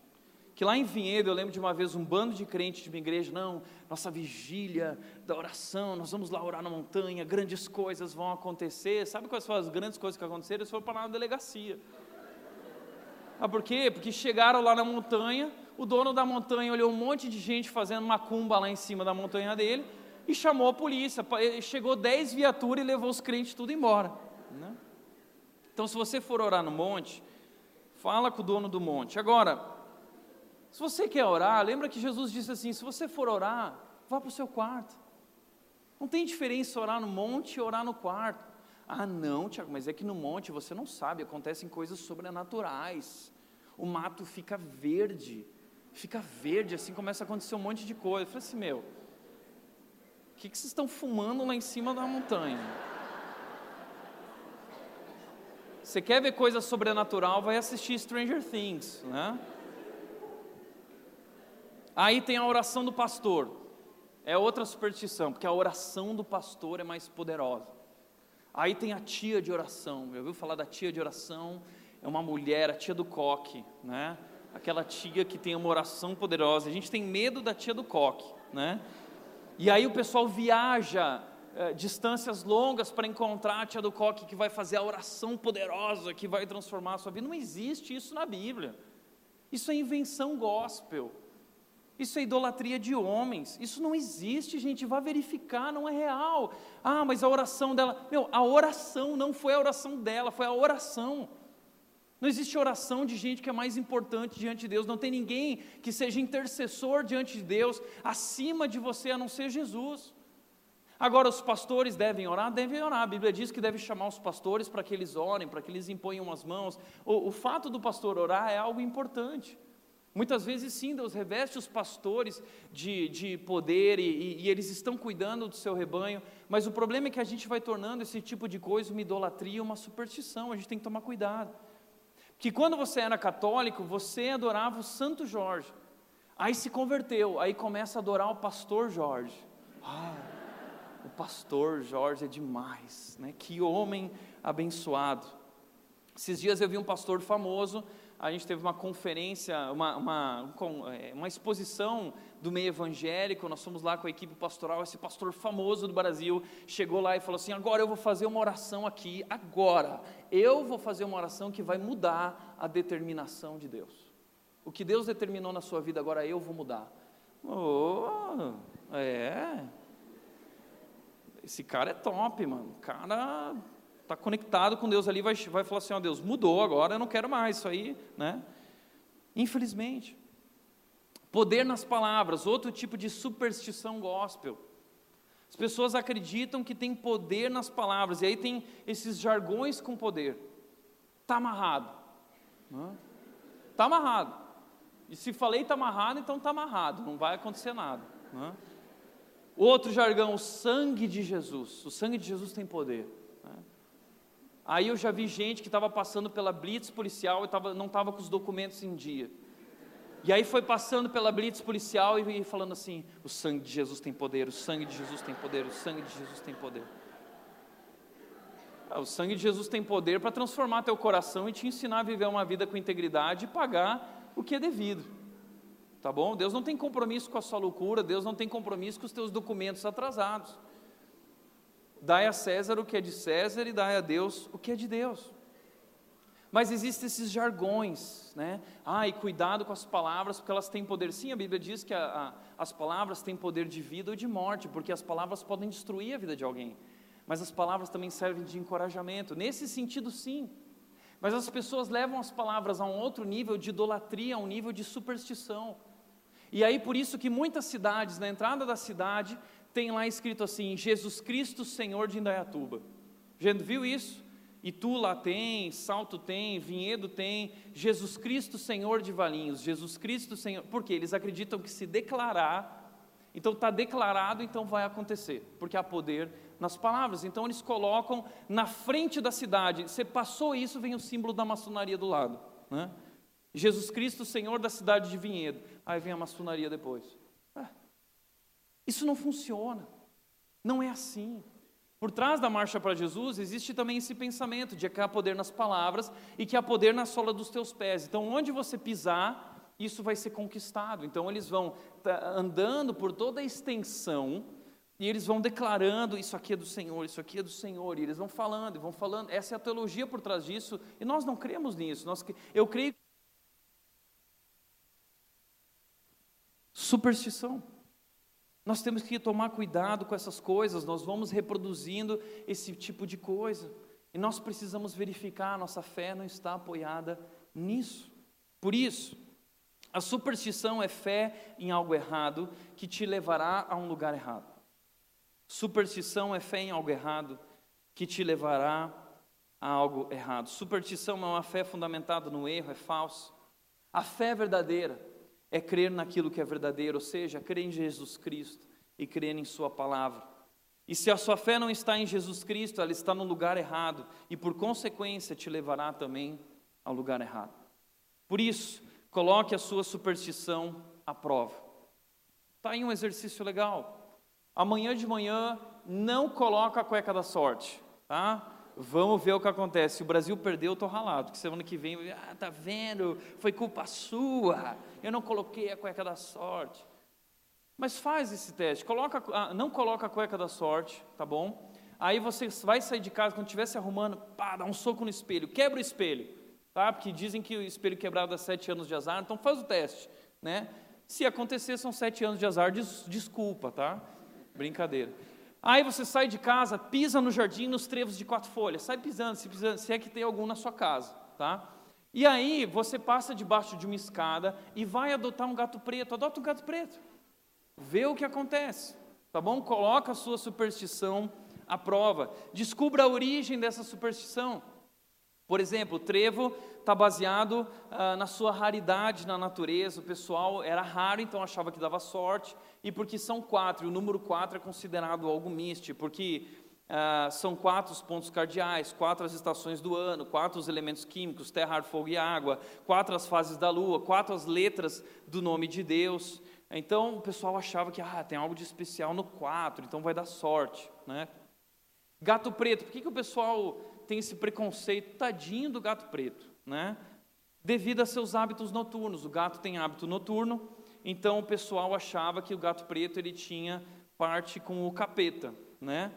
que lá em Vinhedo, eu lembro de uma vez um bando de crentes de uma igreja, não, nossa vigília da oração, nós vamos lá orar na montanha, grandes coisas vão acontecer. Sabe quais foram as grandes coisas que aconteceram? Eles foram parar na delegacia. Ah, por quê? Porque chegaram lá na montanha, o dono da montanha olhou um monte de gente fazendo macumba lá em cima da montanha dele e chamou a polícia. Chegou dez viaturas e levou os crentes tudo embora. Né? Então, se você for orar no monte, fala com o dono do monte. Agora, se você quer orar, lembra que Jesus disse assim: se você for orar, vá para o seu quarto. Não tem diferença orar no monte e orar no quarto. Ah, não, Tiago, mas é que no monte você não sabe, acontecem coisas sobrenaturais. O mato fica verde, fica verde, assim começa a acontecer um monte de coisa. Eu falei assim, meu, o que, que vocês estão fumando lá em cima da montanha? Você quer ver coisa sobrenatural, vai assistir Stranger Things, né? Aí tem a oração do pastor. É outra superstição, porque a oração do pastor é mais poderosa. Aí tem a tia de oração. Eu ouviu falar da tia de oração? É uma mulher, a tia do coque, né? Aquela tia que tem uma oração poderosa. A gente tem medo da tia do coque, né? E aí o pessoal viaja é, distâncias longas para encontrar a tia do coque que vai fazer a oração poderosa que vai transformar a sua vida. Não existe isso na Bíblia. Isso é invenção gospel. Isso é idolatria de homens. Isso não existe, gente. Vá verificar, não é real. Ah, mas a oração dela. Meu, a oração não foi a oração dela, foi a oração. Não existe oração de gente que é mais importante diante de Deus. Não tem ninguém que seja intercessor diante de Deus acima de você a não ser Jesus. Agora, os pastores devem orar? Devem orar. A Bíblia diz que deve chamar os pastores para que eles orem, para que eles imponham as mãos. O, o fato do pastor orar é algo importante. Muitas vezes, sim, Deus reveste os pastores de, de poder e, e, eles estão cuidando do seu rebanho, mas o problema é que a gente vai tornando esse tipo de coisa uma idolatria, uma superstição, a gente tem que tomar cuidado. Que quando você era católico, você adorava o Santo Jorge, aí se converteu, aí começa a adorar o pastor Jorge. Ah, o pastor Jorge é demais, né? que homem abençoado. Esses dias eu vi um pastor famoso a gente teve uma conferência, uma, uma, é, uma exposição do meio evangélico, nós fomos lá com a equipe pastoral, esse pastor famoso do Brasil chegou lá e falou assim: agora eu vou fazer uma oração aqui, agora, eu vou fazer uma oração que vai mudar a determinação de Deus. O que Deus determinou na sua vida, agora eu vou mudar. Oh, é. Esse cara é top, mano. O cara está conectado com Deus ali, vai, vai falar assim: ó, oh, Deus, mudou agora, eu não quero mais isso aí, né? Infelizmente. Poder nas palavras, outro tipo de superstição gospel. As pessoas acreditam que tem poder nas palavras, e aí tem esses jargões com poder. Está amarrado. Está amarrado. E se falei está amarrado, então está amarrado, não vai acontecer nada. Outro jargão, o sangue de Jesus. O sangue de Jesus tem poder. Aí eu já vi gente que estava passando pela blitz policial e tava, não estava com os documentos em dia. E aí foi passando pela blitz policial e, falando assim: o sangue de Jesus tem poder, o sangue de Jesus tem poder, o sangue de Jesus tem poder. Ah, o sangue de Jesus tem poder para transformar teu coração e te ensinar a viver uma vida com integridade e pagar o que é devido. Tá bom? Deus não tem compromisso com a sua loucura, Deus não tem compromisso com os teus documentos atrasados. Dai a César o que é de César e dai a Deus o que é de Deus. Mas existem esses jargões, né? Ah, e cuidado com as palavras, porque elas têm poder. Sim, a Bíblia diz que a, a, as palavras têm poder de vida ou de morte, porque as palavras podem destruir a vida de alguém. Mas as palavras também servem de encorajamento. Nesse sentido, sim. Mas as pessoas levam as palavras a um outro nível de idolatria, a um nível de superstição. E aí, por isso que muitas cidades, na entrada da cidade, tem lá escrito assim: Jesus Cristo, Senhor de Indaiatuba. Gente, viu isso? Itu lá tem, Salto tem, Vinhedo tem, Jesus Cristo, Senhor de Valinhos, Jesus Cristo, Senhor. Porque eles acreditam que se declarar, então está declarado, então vai acontecer, porque há poder nas palavras. Então eles colocam na frente da cidade. Você passou isso, vem o símbolo da maçonaria do lado. Né? Jesus Cristo, Senhor da cidade de Vinhedo. Aí vem a maçonaria depois. Isso não funciona. Não é assim. Por trás da marcha para Jesus existe também esse pensamento de que há poder nas palavras e que há poder na sola dos teus pés. Então, onde você pisar, isso vai ser conquistado. Então, eles vão tá, andando por toda a extensão e eles vão declarando: Isso aqui é do Senhor, isso aqui é do Senhor. E eles vão falando, e vão falando. Essa é a teologia por trás disso. E nós não cremos nisso. Nós, eu creio. Superstição. Nós temos que tomar cuidado com essas coisas, nós vamos reproduzindo esse tipo de coisa. E nós precisamos verificar, nossa fé não está apoiada nisso. Por isso, a superstição é fé em algo errado que te levará a um lugar errado. Superstição é fé em algo errado que te levará a algo errado. Superstição é uma fé fundamentada no erro, é falso. A fé verdadeira é crer naquilo que é verdadeiro, ou seja, crer em Jesus Cristo e crer em Sua palavra. E se a sua fé não está em Jesus Cristo, ela está no lugar errado e, por consequência, te levará também ao lugar errado. Por isso, coloque a sua superstição à prova. Está aí um exercício legal. Amanhã de manhã, não coloca a cueca da sorte, tá? Vamos ver o que acontece. Se o Brasil perdeu, eu estou ralado. Que semana que vem, ah, tá vendo? Foi culpa sua. Eu não coloquei a cueca da sorte. Mas faz esse teste. Coloca, ah, não coloca a cueca da sorte, tá bom? Aí você vai sair de casa quando estiver se arrumando, pá, dá um soco no espelho, quebra o espelho, tá? Porque dizem que o espelho quebrado dá sete anos de azar. Então faz o teste, né? Se acontecer, são sete anos de azar. Des, desculpa, tá? Brincadeira. Aí você sai de casa, pisa no jardim, nos trevos de quatro folhas, sai pisando, se, pisando, se é que tem algum na sua casa, tá? E aí você passa debaixo de uma escada e vai adotar um gato preto, adota um gato preto, vê o que acontece. tá bom? Coloca a sua superstição à prova. Descubra a origem dessa superstição. Por exemplo, o trevo está baseado ah, na sua raridade na natureza. O pessoal era raro, então achava que dava sorte. E porque são quatro, e o número quatro é considerado algo místico, porque ah, são quatro os pontos cardeais, quatro as estações do ano, quatro os elementos químicos, terra, ar, fogo e água, quatro as fases da lua, quatro as letras do nome de Deus. Então o pessoal achava que ah, tem algo de especial no quatro, então vai dar sorte. Né? Gato preto, por que, que o pessoal tem esse preconceito, tadinho do gato preto, né? Devido a seus hábitos noturnos. O gato tem hábito noturno, então o pessoal achava que o gato preto ele tinha parte com o capeta, né?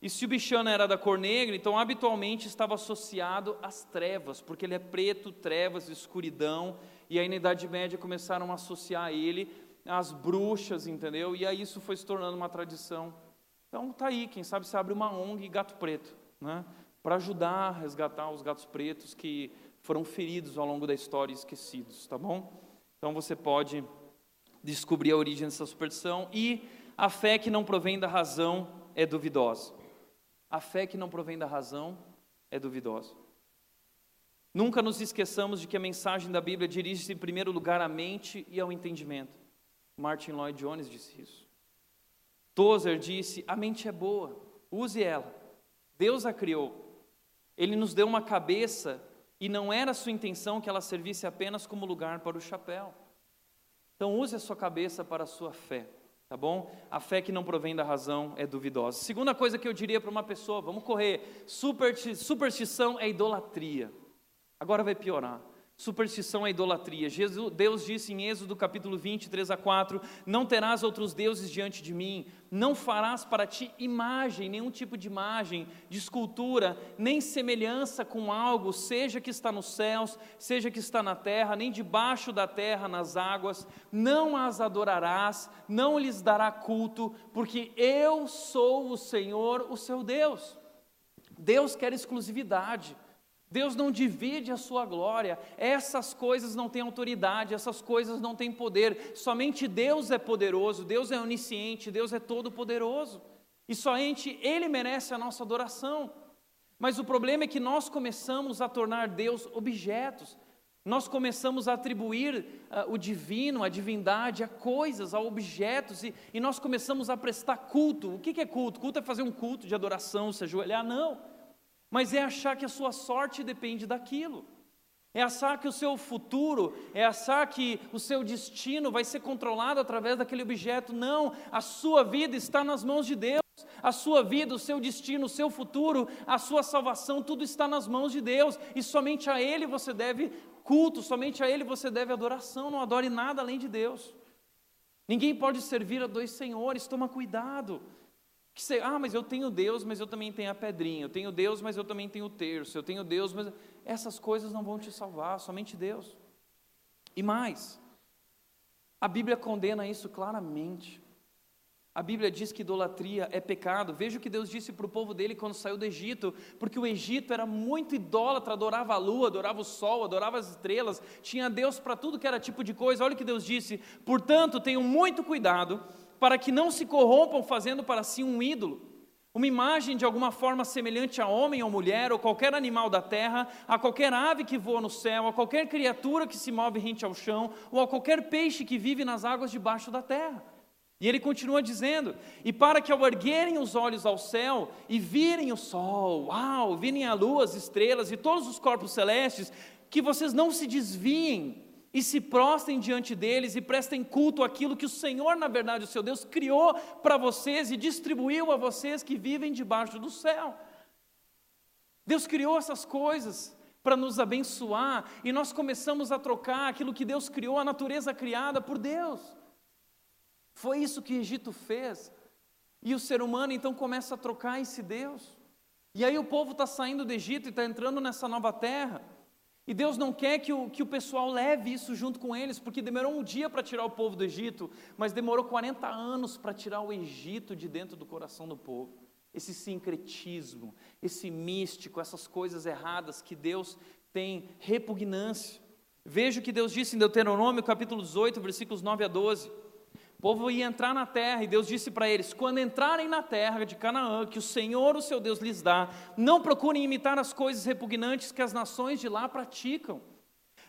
E se o bichano era da cor negra, então habitualmente estava associado às trevas, porque ele é preto, trevas, escuridão, e aí na Idade Média começaram a associar ele às bruxas, entendeu? E aí isso foi se tornando uma tradição. Então tá aí, quem sabe se abre uma ONG gato preto, né? para ajudar a resgatar os gatos pretos que foram feridos ao longo da história e esquecidos, tá bom? Então você pode descobrir a origem dessa superstição e a fé que não provém da razão é duvidosa. A fé que não provém da razão é duvidosa. Nunca nos esqueçamos de que a mensagem da Bíblia dirige-se em primeiro lugar à mente e ao entendimento. Martin Lloyd Jones disse isso. Tozer disse: a mente é boa, use ela. Deus a criou. Ele nos deu uma cabeça e não era sua intenção que ela servisse apenas como lugar para o chapéu. Então use a sua cabeça para a sua fé, tá bom? A fé que não provém da razão é duvidosa. Segunda coisa que eu diria para uma pessoa, vamos correr, superstição é idolatria. Agora vai piorar. Superstição é idolatria. Jesus, Deus disse em Êxodo capítulo 23 a 4: Não terás outros deuses diante de mim, não farás para ti imagem, nenhum tipo de imagem, de escultura, nem semelhança com algo, seja que está nos céus, seja que está na terra, nem debaixo da terra, nas águas, não as adorarás, não lhes dará culto, porque eu sou o Senhor, o seu Deus. Deus quer exclusividade. Deus não divide a sua glória, essas coisas não têm autoridade, essas coisas não têm poder, somente Deus é poderoso, Deus é onisciente, Deus é todo-poderoso, e somente Ele merece a nossa adoração. Mas o problema é que nós começamos a tornar Deus objetos, nós começamos a atribuir uh, o divino, a divindade, a coisas, a objetos, e, e nós começamos a prestar culto. O que, que é culto? Culto é fazer um culto de adoração, se ajoelhar? Não mas é achar que a sua sorte depende daquilo. É achar que o seu futuro, é achar que o seu destino vai ser controlado através daquele objeto. Não, a sua vida está nas mãos de Deus. A sua vida, o seu destino, o seu futuro, a sua salvação, tudo está nas mãos de Deus. E somente a Ele você deve culto, somente a Ele você deve adoração. Não adore nada além de Deus. Ninguém pode servir a dois senhores, toma cuidado. Que você, ah, mas eu tenho Deus, mas eu também tenho a pedrinha. Eu tenho Deus, mas eu também tenho o terço. Eu tenho Deus, mas essas coisas não vão te salvar, somente Deus. E mais, a Bíblia condena isso claramente. A Bíblia diz que idolatria é pecado. Veja o que Deus disse para o povo dele quando saiu do Egito, porque o Egito era muito idólatra, adorava a lua, adorava o sol, adorava as estrelas, tinha Deus para tudo que era tipo de coisa. Olha o que Deus disse: portanto, tenham muito cuidado para que não se corrompam fazendo para si um ídolo, uma imagem de alguma forma semelhante a homem ou mulher, ou qualquer animal da terra, a qualquer ave que voa no céu, a qualquer criatura que se move rente ao chão, ou a qualquer peixe que vive nas águas debaixo da terra. E ele continua dizendo: E para que ao erguerem os olhos ao céu e virem o sol, uau, virem a lua, as estrelas e todos os corpos celestes, que vocês não se desviem e se prostrem diante deles e prestem culto àquilo que o Senhor, na verdade, o seu Deus, criou para vocês e distribuiu a vocês que vivem debaixo do céu. Deus criou essas coisas para nos abençoar e nós começamos a trocar aquilo que Deus criou, a natureza criada por Deus. Foi isso que Egito fez. E o ser humano então começa a trocar esse Deus. E aí o povo está saindo do Egito e está entrando nessa nova terra. E Deus não quer que o, que o pessoal leve isso junto com eles, porque demorou um dia para tirar o povo do Egito, mas demorou 40 anos para tirar o Egito de dentro do coração do povo. Esse sincretismo, esse místico, essas coisas erradas que Deus tem repugnância. Veja o que Deus disse em Deuteronômio, capítulo 18, versículos 9 a 12. Povo ia entrar na terra e Deus disse para eles: quando entrarem na terra de Canaã, que o Senhor, o seu Deus, lhes dá, não procurem imitar as coisas repugnantes que as nações de lá praticam.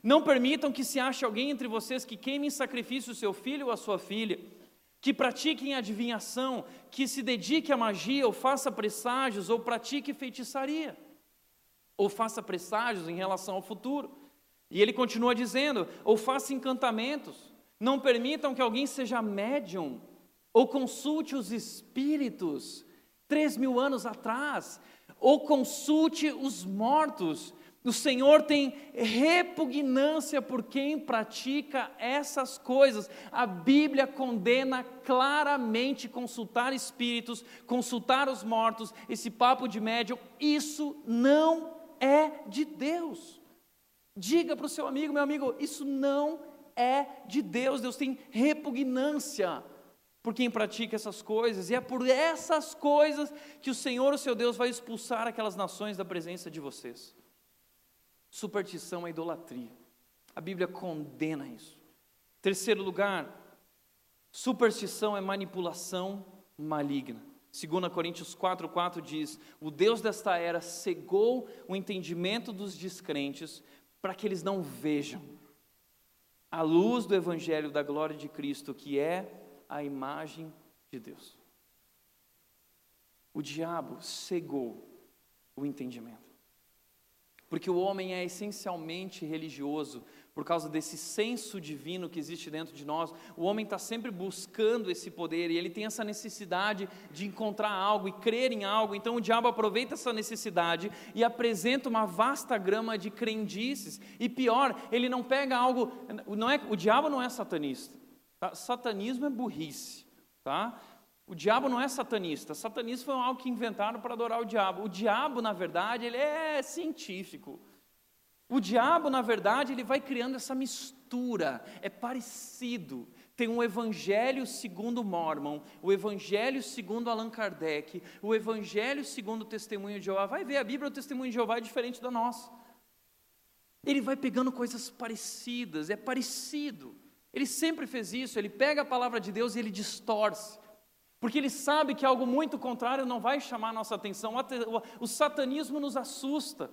Não permitam que se ache alguém entre vocês que queime em sacrifício o seu filho ou a sua filha, que pratiquem adivinhação, que se dedique à magia, ou faça presságios, ou pratique feitiçaria, ou faça presságios em relação ao futuro. E ele continua dizendo: ou faça encantamentos não permitam que alguém seja médium ou consulte os espíritos três mil anos atrás, ou consulte os mortos. O Senhor tem repugnância por quem pratica essas coisas. A Bíblia condena claramente consultar espíritos, consultar os mortos, esse papo de médium. Isso não é de Deus. Diga para o seu amigo, meu amigo, isso não é é de Deus, Deus tem repugnância por quem pratica essas coisas, e é por essas coisas que o Senhor, o seu Deus, vai expulsar aquelas nações da presença de vocês. Superstição é idolatria. A Bíblia condena isso. Terceiro lugar, superstição é manipulação maligna. 2 Coríntios 4,4 diz: O Deus desta era cegou o entendimento dos descrentes para que eles não vejam a luz do Evangelho da glória de Cristo, que é a imagem de Deus. O diabo cegou o entendimento. Porque o homem é essencialmente religioso, por causa desse senso divino que existe dentro de nós, o homem está sempre buscando esse poder e ele tem essa necessidade de encontrar algo e crer em algo. Então o diabo aproveita essa necessidade e apresenta uma vasta grama de crendices. E pior, ele não pega algo. Não é, o diabo não é satanista. Tá? Satanismo é burrice. Tá? O diabo não é satanista. Satanismo foi algo que inventaram para adorar o diabo. O diabo, na verdade, ele é científico. O diabo, na verdade, ele vai criando essa mistura, é parecido. Tem um evangelho segundo Mormon, o evangelho segundo Allan Kardec, o evangelho segundo o testemunho de Jeová. Vai ver, a Bíblia, o testemunho de Jeová é diferente da nossa. Ele vai pegando coisas parecidas, é parecido. Ele sempre fez isso, ele pega a palavra de Deus e ele distorce. Porque ele sabe que algo muito contrário não vai chamar a nossa atenção. O satanismo nos assusta.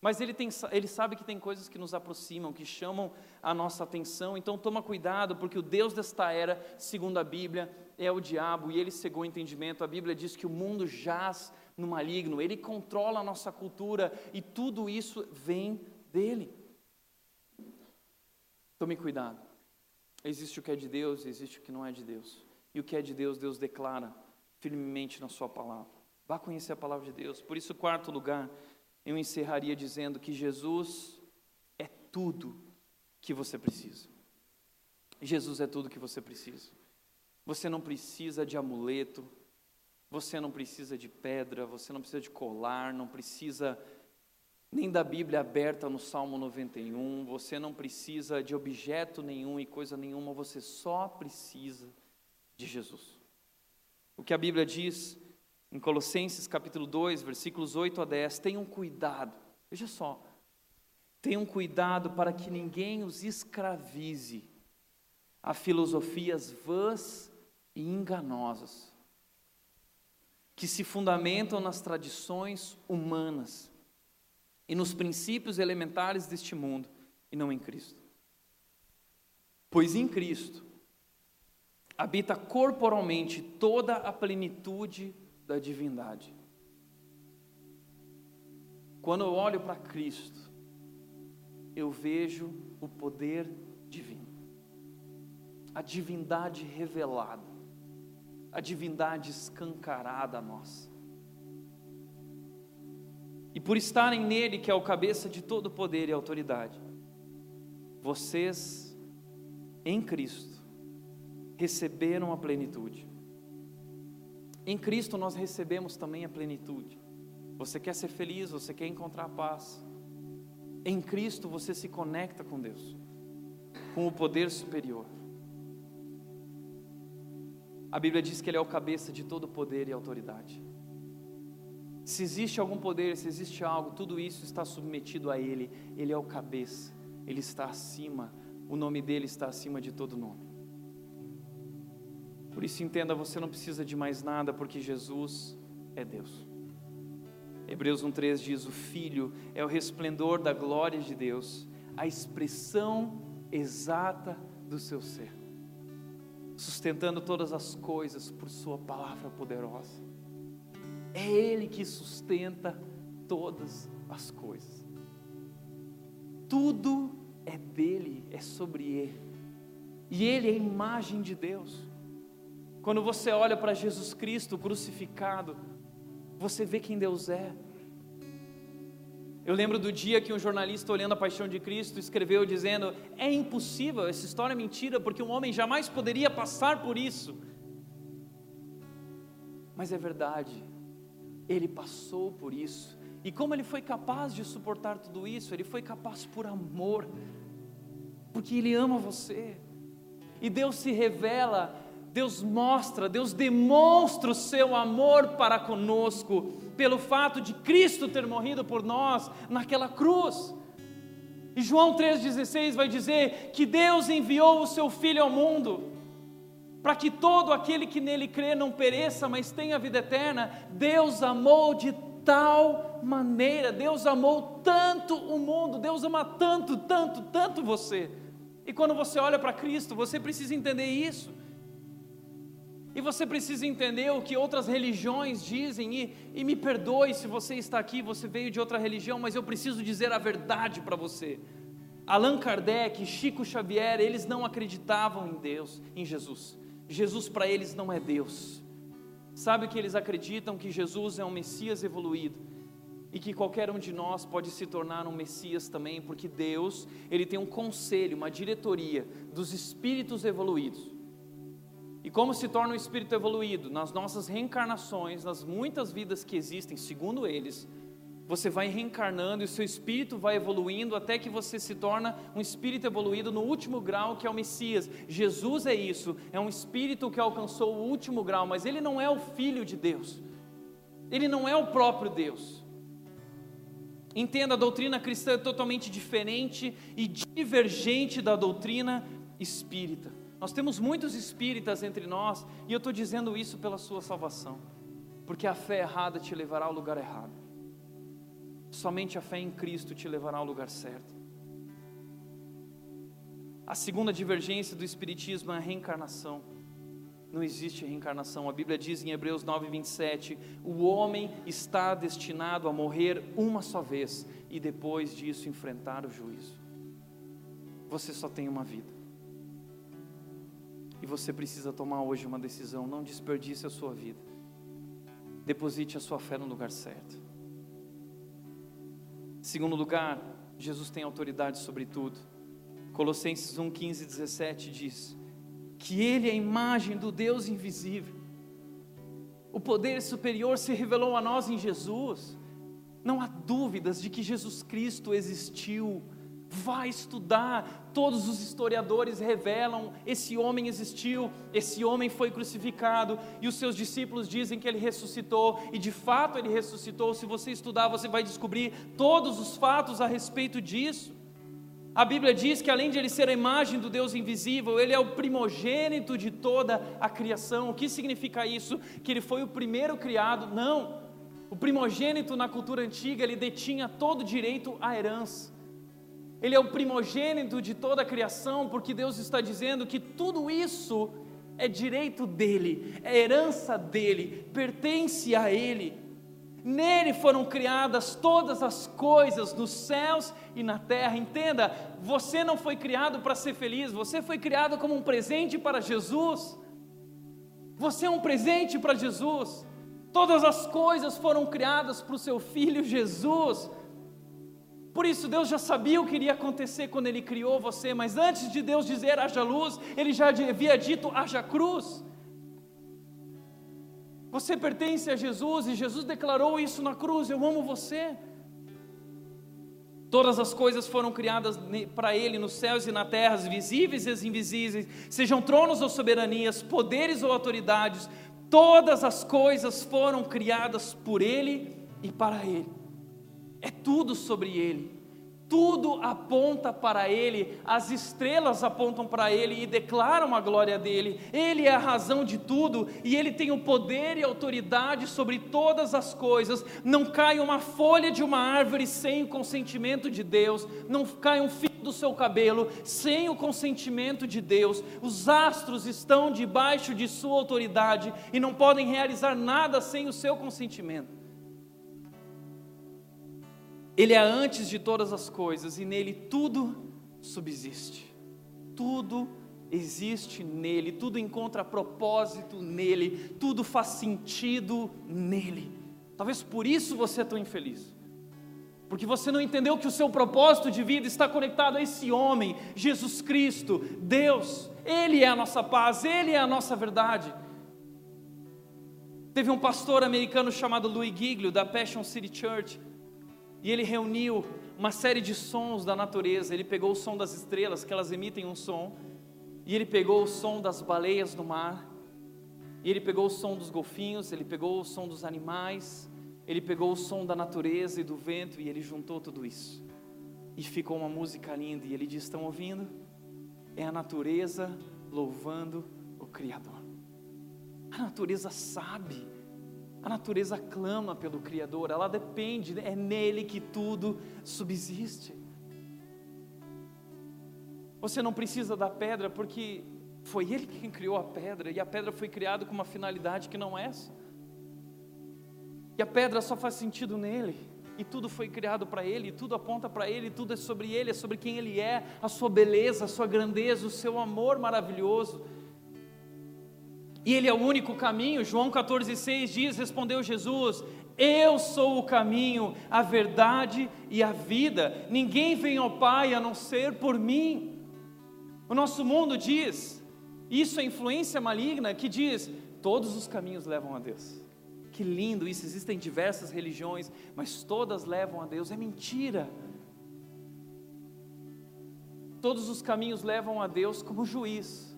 Mas ele, tem, ele sabe que tem coisas que nos aproximam, que chamam a nossa atenção, então toma cuidado, porque o Deus desta era, segundo a Bíblia, é o diabo e ele cegou o entendimento. A Bíblia diz que o mundo jaz no maligno, ele controla a nossa cultura e tudo isso vem dele. Tome cuidado. Existe o que é de Deus, existe o que não é de Deus. E o que é de Deus, Deus declara firmemente na Sua palavra. Vá conhecer a palavra de Deus. Por isso, quarto lugar, eu encerraria dizendo que Jesus é tudo que você precisa. Jesus é tudo que você precisa. Você não precisa de amuleto, você não precisa de pedra, você não precisa de colar, não precisa nem da Bíblia aberta no Salmo 91, você não precisa de objeto nenhum e coisa nenhuma, você só precisa de Jesus. O que a Bíblia diz em Colossenses capítulo 2, versículos 8 a 10, tenham cuidado, veja só, tenham cuidado para que ninguém os escravize a filosofias vãs e enganosas, que se fundamentam nas tradições humanas e nos princípios elementares deste mundo, e não em Cristo. Pois em Cristo habita corporalmente toda a plenitude da divindade. Quando eu olho para Cristo, eu vejo o poder divino, a divindade revelada, a divindade escancarada a nós. E por estarem nele, que é o cabeça de todo poder e autoridade, vocês, em Cristo, receberam a plenitude. Em Cristo nós recebemos também a plenitude. Você quer ser feliz, você quer encontrar paz. Em Cristo você se conecta com Deus, com o poder superior. A Bíblia diz que Ele é o cabeça de todo poder e autoridade. Se existe algum poder, se existe algo, tudo isso está submetido a Ele. Ele é o cabeça, Ele está acima, o nome dele está acima de todo nome. Por isso, entenda: você não precisa de mais nada, porque Jesus é Deus. Hebreus 1,3 diz: O Filho é o resplendor da glória de Deus, a expressão exata do seu ser, sustentando todas as coisas por Sua palavra poderosa. É Ele que sustenta todas as coisas. Tudo é dele, é sobre Ele. E Ele é a imagem de Deus. Quando você olha para Jesus Cristo crucificado, você vê quem Deus é. Eu lembro do dia que um jornalista, olhando a paixão de Cristo, escreveu dizendo: É impossível, essa história é mentira, porque um homem jamais poderia passar por isso. Mas é verdade, ele passou por isso. E como ele foi capaz de suportar tudo isso? Ele foi capaz por amor, porque ele ama você. E Deus se revela Deus mostra, Deus demonstra o seu amor para conosco, pelo fato de Cristo ter morrido por nós naquela cruz. E João 3,16 vai dizer que Deus enviou o seu Filho ao mundo, para que todo aquele que nele crê não pereça, mas tenha vida eterna. Deus amou de tal maneira, Deus amou tanto o mundo, Deus ama tanto, tanto, tanto você. E quando você olha para Cristo, você precisa entender isso. E você precisa entender o que outras religiões dizem, e, e me perdoe se você está aqui, você veio de outra religião, mas eu preciso dizer a verdade para você. Allan Kardec, Chico Xavier, eles não acreditavam em Deus, em Jesus. Jesus para eles não é Deus. Sabe que eles acreditam? Que Jesus é um Messias evoluído e que qualquer um de nós pode se tornar um Messias também, porque Deus, ele tem um conselho, uma diretoria dos espíritos evoluídos. E como se torna um espírito evoluído? Nas nossas reencarnações, nas muitas vidas que existem, segundo eles, você vai reencarnando e o seu espírito vai evoluindo até que você se torna um espírito evoluído no último grau, que é o Messias. Jesus é isso, é um espírito que alcançou o último grau, mas ele não é o filho de Deus. Ele não é o próprio Deus. Entenda, a doutrina cristã é totalmente diferente e divergente da doutrina espírita. Nós temos muitos espíritas entre nós, e eu estou dizendo isso pela sua salvação, porque a fé errada te levará ao lugar errado, somente a fé em Cristo te levará ao lugar certo. A segunda divergência do Espiritismo é a reencarnação. Não existe reencarnação. A Bíblia diz em Hebreus 9, 27: o homem está destinado a morrer uma só vez e depois disso enfrentar o juízo. Você só tem uma vida. E você precisa tomar hoje uma decisão. Não desperdice a sua vida. Deposite a sua fé no lugar certo. Segundo lugar, Jesus tem autoridade sobre tudo. Colossenses 1, 15 e 17 diz que Ele é a imagem do Deus invisível. O poder superior se revelou a nós em Jesus. Não há dúvidas de que Jesus Cristo existiu Vai estudar. Todos os historiadores revelam: esse homem existiu, esse homem foi crucificado, e os seus discípulos dizem que ele ressuscitou, e de fato ele ressuscitou. Se você estudar, você vai descobrir todos os fatos a respeito disso. A Bíblia diz que além de ele ser a imagem do Deus invisível, ele é o primogênito de toda a criação. O que significa isso? Que ele foi o primeiro criado? Não. O primogênito na cultura antiga, ele detinha todo o direito à herança. Ele é o primogênito de toda a criação, porque Deus está dizendo que tudo isso é direito dele, é herança dele, pertence a ele. Nele foram criadas todas as coisas nos céus e na terra. Entenda, você não foi criado para ser feliz, você foi criado como um presente para Jesus. Você é um presente para Jesus. Todas as coisas foram criadas para o seu filho Jesus. Por isso, Deus já sabia o que iria acontecer quando Ele criou você, mas antes de Deus dizer haja luz, Ele já havia dito haja cruz. Você pertence a Jesus e Jesus declarou isso na cruz: Eu amo você. Todas as coisas foram criadas para Ele nos céus e na terra, visíveis e invisíveis, sejam tronos ou soberanias, poderes ou autoridades, todas as coisas foram criadas por Ele e para Ele é tudo sobre Ele. Tudo aponta para Ele, as estrelas apontam para Ele e declaram a glória dele. Ele é a razão de tudo e Ele tem o poder e autoridade sobre todas as coisas. Não cai uma folha de uma árvore sem o consentimento de Deus, não cai um fio do seu cabelo sem o consentimento de Deus. Os astros estão debaixo de Sua autoridade e não podem realizar nada sem o seu consentimento. Ele é antes de todas as coisas e nele tudo subsiste. Tudo existe nele, tudo encontra propósito nele, tudo faz sentido nele. Talvez por isso você é tão infeliz. Porque você não entendeu que o seu propósito de vida está conectado a esse homem, Jesus Cristo, Deus. Ele é a nossa paz, ele é a nossa verdade. Teve um pastor americano chamado Louis Giglio, da Passion City Church, e ele reuniu uma série de sons da natureza. Ele pegou o som das estrelas, que elas emitem um som, e ele pegou o som das baleias do mar, e ele pegou o som dos golfinhos, ele pegou o som dos animais, ele pegou o som da natureza e do vento, e ele juntou tudo isso. E ficou uma música linda, e ele diz: Estão ouvindo? É a natureza louvando o Criador. A natureza sabe a natureza clama pelo Criador, ela depende, é nele que tudo subsiste. Você não precisa da pedra porque foi ele quem criou a pedra e a pedra foi criada com uma finalidade que não é essa. E a pedra só faz sentido nele. E tudo foi criado para ele, tudo aponta para ele, tudo é sobre ele, é sobre quem ele é, a sua beleza, a sua grandeza, o seu amor maravilhoso. E Ele é o único caminho. João 14,6 diz: Respondeu Jesus: Eu sou o caminho, a verdade e a vida. Ninguém vem ao Pai a não ser por mim. O nosso mundo diz, isso é influência maligna que diz: todos os caminhos levam a Deus. Que lindo isso, existem diversas religiões, mas todas levam a Deus. É mentira. Todos os caminhos levam a Deus como juiz.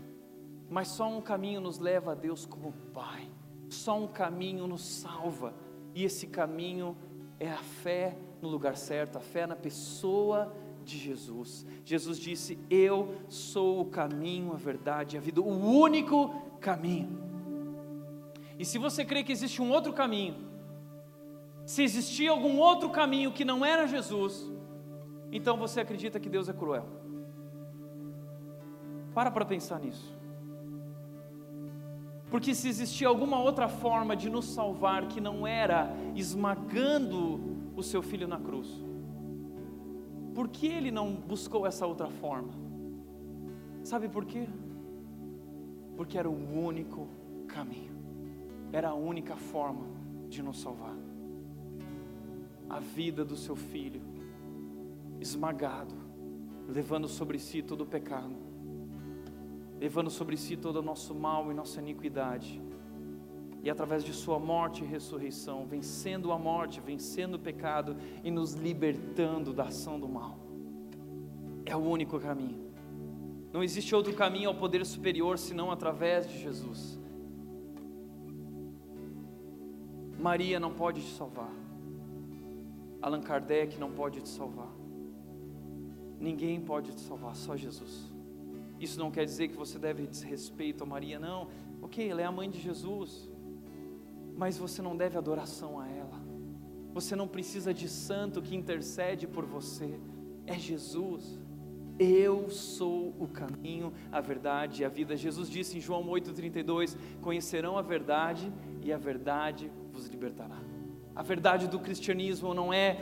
Mas só um caminho nos leva a Deus como Pai. Só um caminho nos salva. E esse caminho é a fé no lugar certo, a fé na pessoa de Jesus. Jesus disse: Eu sou o caminho, a verdade e a vida, o único caminho. E se você crê que existe um outro caminho, se existia algum outro caminho que não era Jesus, então você acredita que Deus é cruel. Para para pensar nisso. Porque se existia alguma outra forma de nos salvar que não era esmagando o seu filho na cruz, por que ele não buscou essa outra forma? Sabe por quê? Porque era o único caminho, era a única forma de nos salvar. A vida do seu filho, esmagado, levando sobre si todo o pecado levando sobre si todo o nosso mal e nossa iniquidade. E através de Sua morte e ressurreição, vencendo a morte, vencendo o pecado e nos libertando da ação do mal. É o único caminho. Não existe outro caminho ao poder superior senão através de Jesus. Maria não pode te salvar. Allan Kardec não pode te salvar. Ninguém pode te salvar, só Jesus. Isso não quer dizer que você deve desrespeito a Maria, não. Ok, ela é a mãe de Jesus, mas você não deve adoração a ela. Você não precisa de santo que intercede por você. É Jesus. Eu sou o caminho, a verdade e a vida. Jesus disse em João 8,32: Conhecerão a verdade e a verdade vos libertará. A verdade do cristianismo não é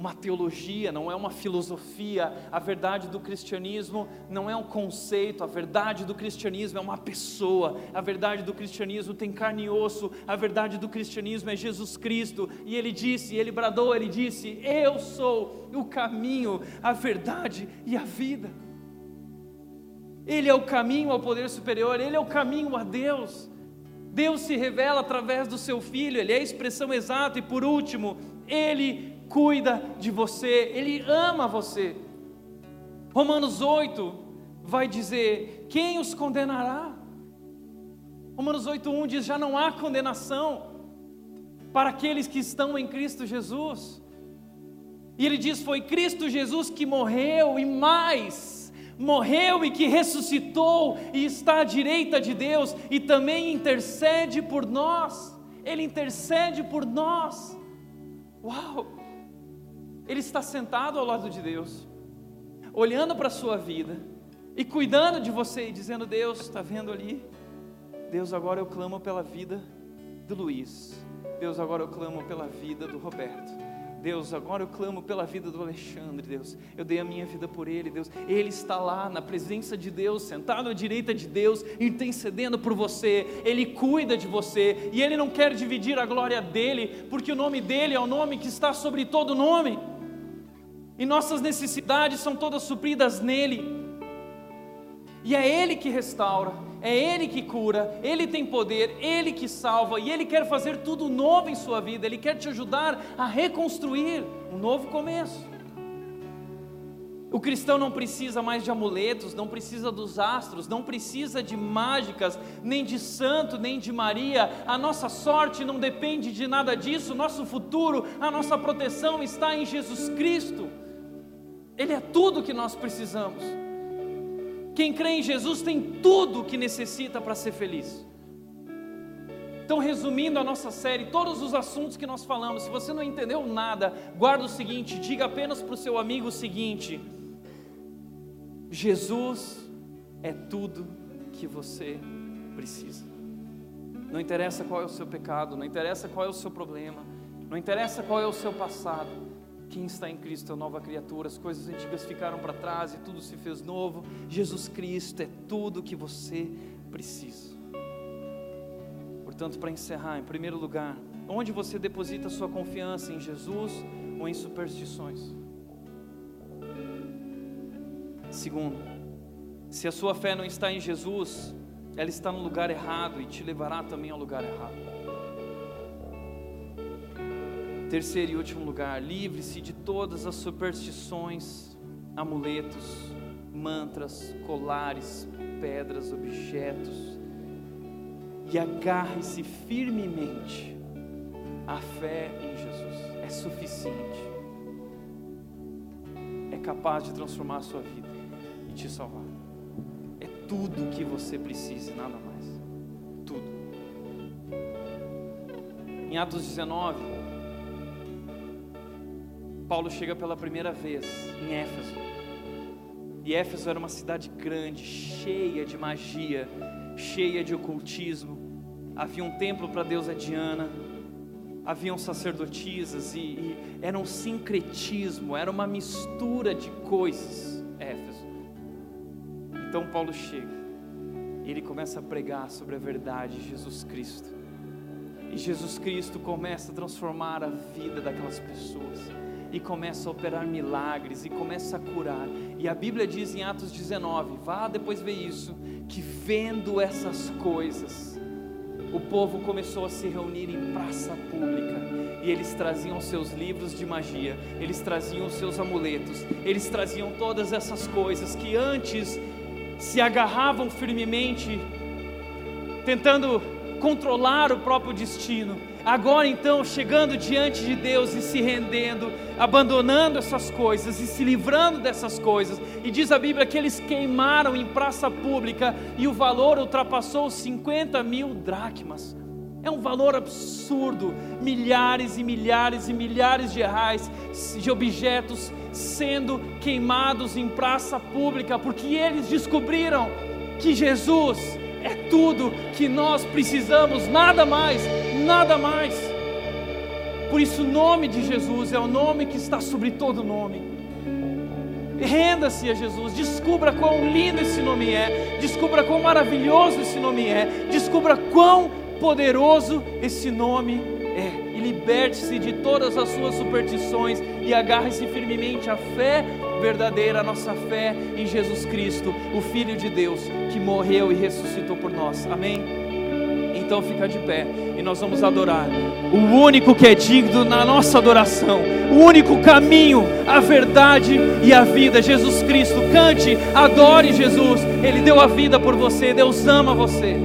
uma teologia, não é uma filosofia. A verdade do cristianismo não é um conceito, a verdade do cristianismo é uma pessoa. A verdade do cristianismo tem carne e osso. A verdade do cristianismo é Jesus Cristo. E ele disse, ele bradou, ele disse: Eu sou o caminho, a verdade e a vida. Ele é o caminho ao poder superior, ele é o caminho a Deus. Deus se revela através do seu filho, ele é a expressão exata, e por último, ele cuida de você, Ele ama você. Romanos 8 vai dizer: quem os condenará? Romanos 8,1 diz: já não há condenação para aqueles que estão em Cristo Jesus. E ele diz: Foi Cristo Jesus que morreu e mais, morreu e que ressuscitou e está à direita de Deus e também intercede por nós. Ele intercede por nós. Uau! Ele está sentado ao lado de Deus, olhando para a sua vida e cuidando de você e dizendo: Deus, está vendo ali? Deus, agora eu clamo pela vida do Luiz. Deus, agora eu clamo pela vida do Roberto. Deus, agora eu clamo pela vida do Alexandre, Deus. Eu dei a minha vida por ele, Deus. Ele está lá na presença de Deus, sentado à direita de Deus, intercedendo por você. Ele cuida de você e ele não quer dividir a glória dele, porque o nome dele é o nome que está sobre todo nome. E nossas necessidades são todas supridas nele. E é ele que restaura, é Ele que cura, Ele tem poder, Ele que salva e Ele quer fazer tudo novo em sua vida, Ele quer te ajudar a reconstruir um novo começo. O cristão não precisa mais de amuletos, não precisa dos astros, não precisa de mágicas, nem de santo, nem de Maria. A nossa sorte não depende de nada disso, nosso futuro, a nossa proteção está em Jesus Cristo. Ele é tudo que nós precisamos. Quem crê em Jesus tem tudo que necessita para ser feliz. Então, resumindo a nossa série, todos os assuntos que nós falamos, se você não entendeu nada, guarda o seguinte: diga apenas para o seu amigo o seguinte: Jesus é tudo que você precisa. Não interessa qual é o seu pecado, não interessa qual é o seu problema, não interessa qual é o seu passado, quem está em Cristo é nova criatura, as coisas antigas ficaram para trás e tudo se fez novo. Jesus Cristo é tudo o que você precisa. Portanto, para encerrar, em primeiro lugar, onde você deposita sua confiança em Jesus ou em superstições? Segundo, se a sua fé não está em Jesus, ela está no lugar errado e te levará também ao lugar errado. Terceiro e último lugar, livre-se de todas as superstições, amuletos, mantras, colares, pedras, objetos, e agarre-se firmemente à fé em Jesus. É suficiente, é capaz de transformar a sua vida e te salvar. É tudo o que você precisa, nada mais. Tudo. Em Atos 19, Paulo chega pela primeira vez em Éfeso. E Éfeso era uma cidade grande, cheia de magia, cheia de ocultismo. Havia um templo para a deusa Diana, haviam sacerdotisas e, e era um sincretismo, era uma mistura de coisas. Éfeso. Então Paulo chega, e ele começa a pregar sobre a verdade de Jesus Cristo. E Jesus Cristo começa a transformar a vida daquelas pessoas e começa a operar milagres e começa a curar. E a Bíblia diz em Atos 19, vá depois ver isso, que vendo essas coisas, o povo começou a se reunir em praça pública e eles traziam seus livros de magia, eles traziam seus amuletos, eles traziam todas essas coisas que antes se agarravam firmemente, tentando controlar o próprio destino Agora então, chegando diante de Deus e se rendendo, abandonando essas coisas e se livrando dessas coisas, e diz a Bíblia que eles queimaram em praça pública e o valor ultrapassou 50 mil dracmas. É um valor absurdo, milhares e milhares e milhares de reais de objetos sendo queimados em praça pública, porque eles descobriram que Jesus é tudo que nós precisamos, nada mais, nada mais. Por isso, o nome de Jesus é o nome que está sobre todo nome. Renda-se a Jesus, descubra quão lindo esse nome é, descubra quão maravilhoso esse nome é, descubra quão poderoso esse nome é. E liberte-se de todas as suas superstições e agarre-se firmemente à fé verdadeira, a nossa fé em Jesus Cristo, o Filho de Deus, que morreu e ressuscitou por nós. Amém? Então fica de pé e nós vamos adorar o único que é digno na nossa adoração, o único caminho, a verdade e a vida, Jesus Cristo. Cante, adore Jesus, Ele deu a vida por você, Deus ama você.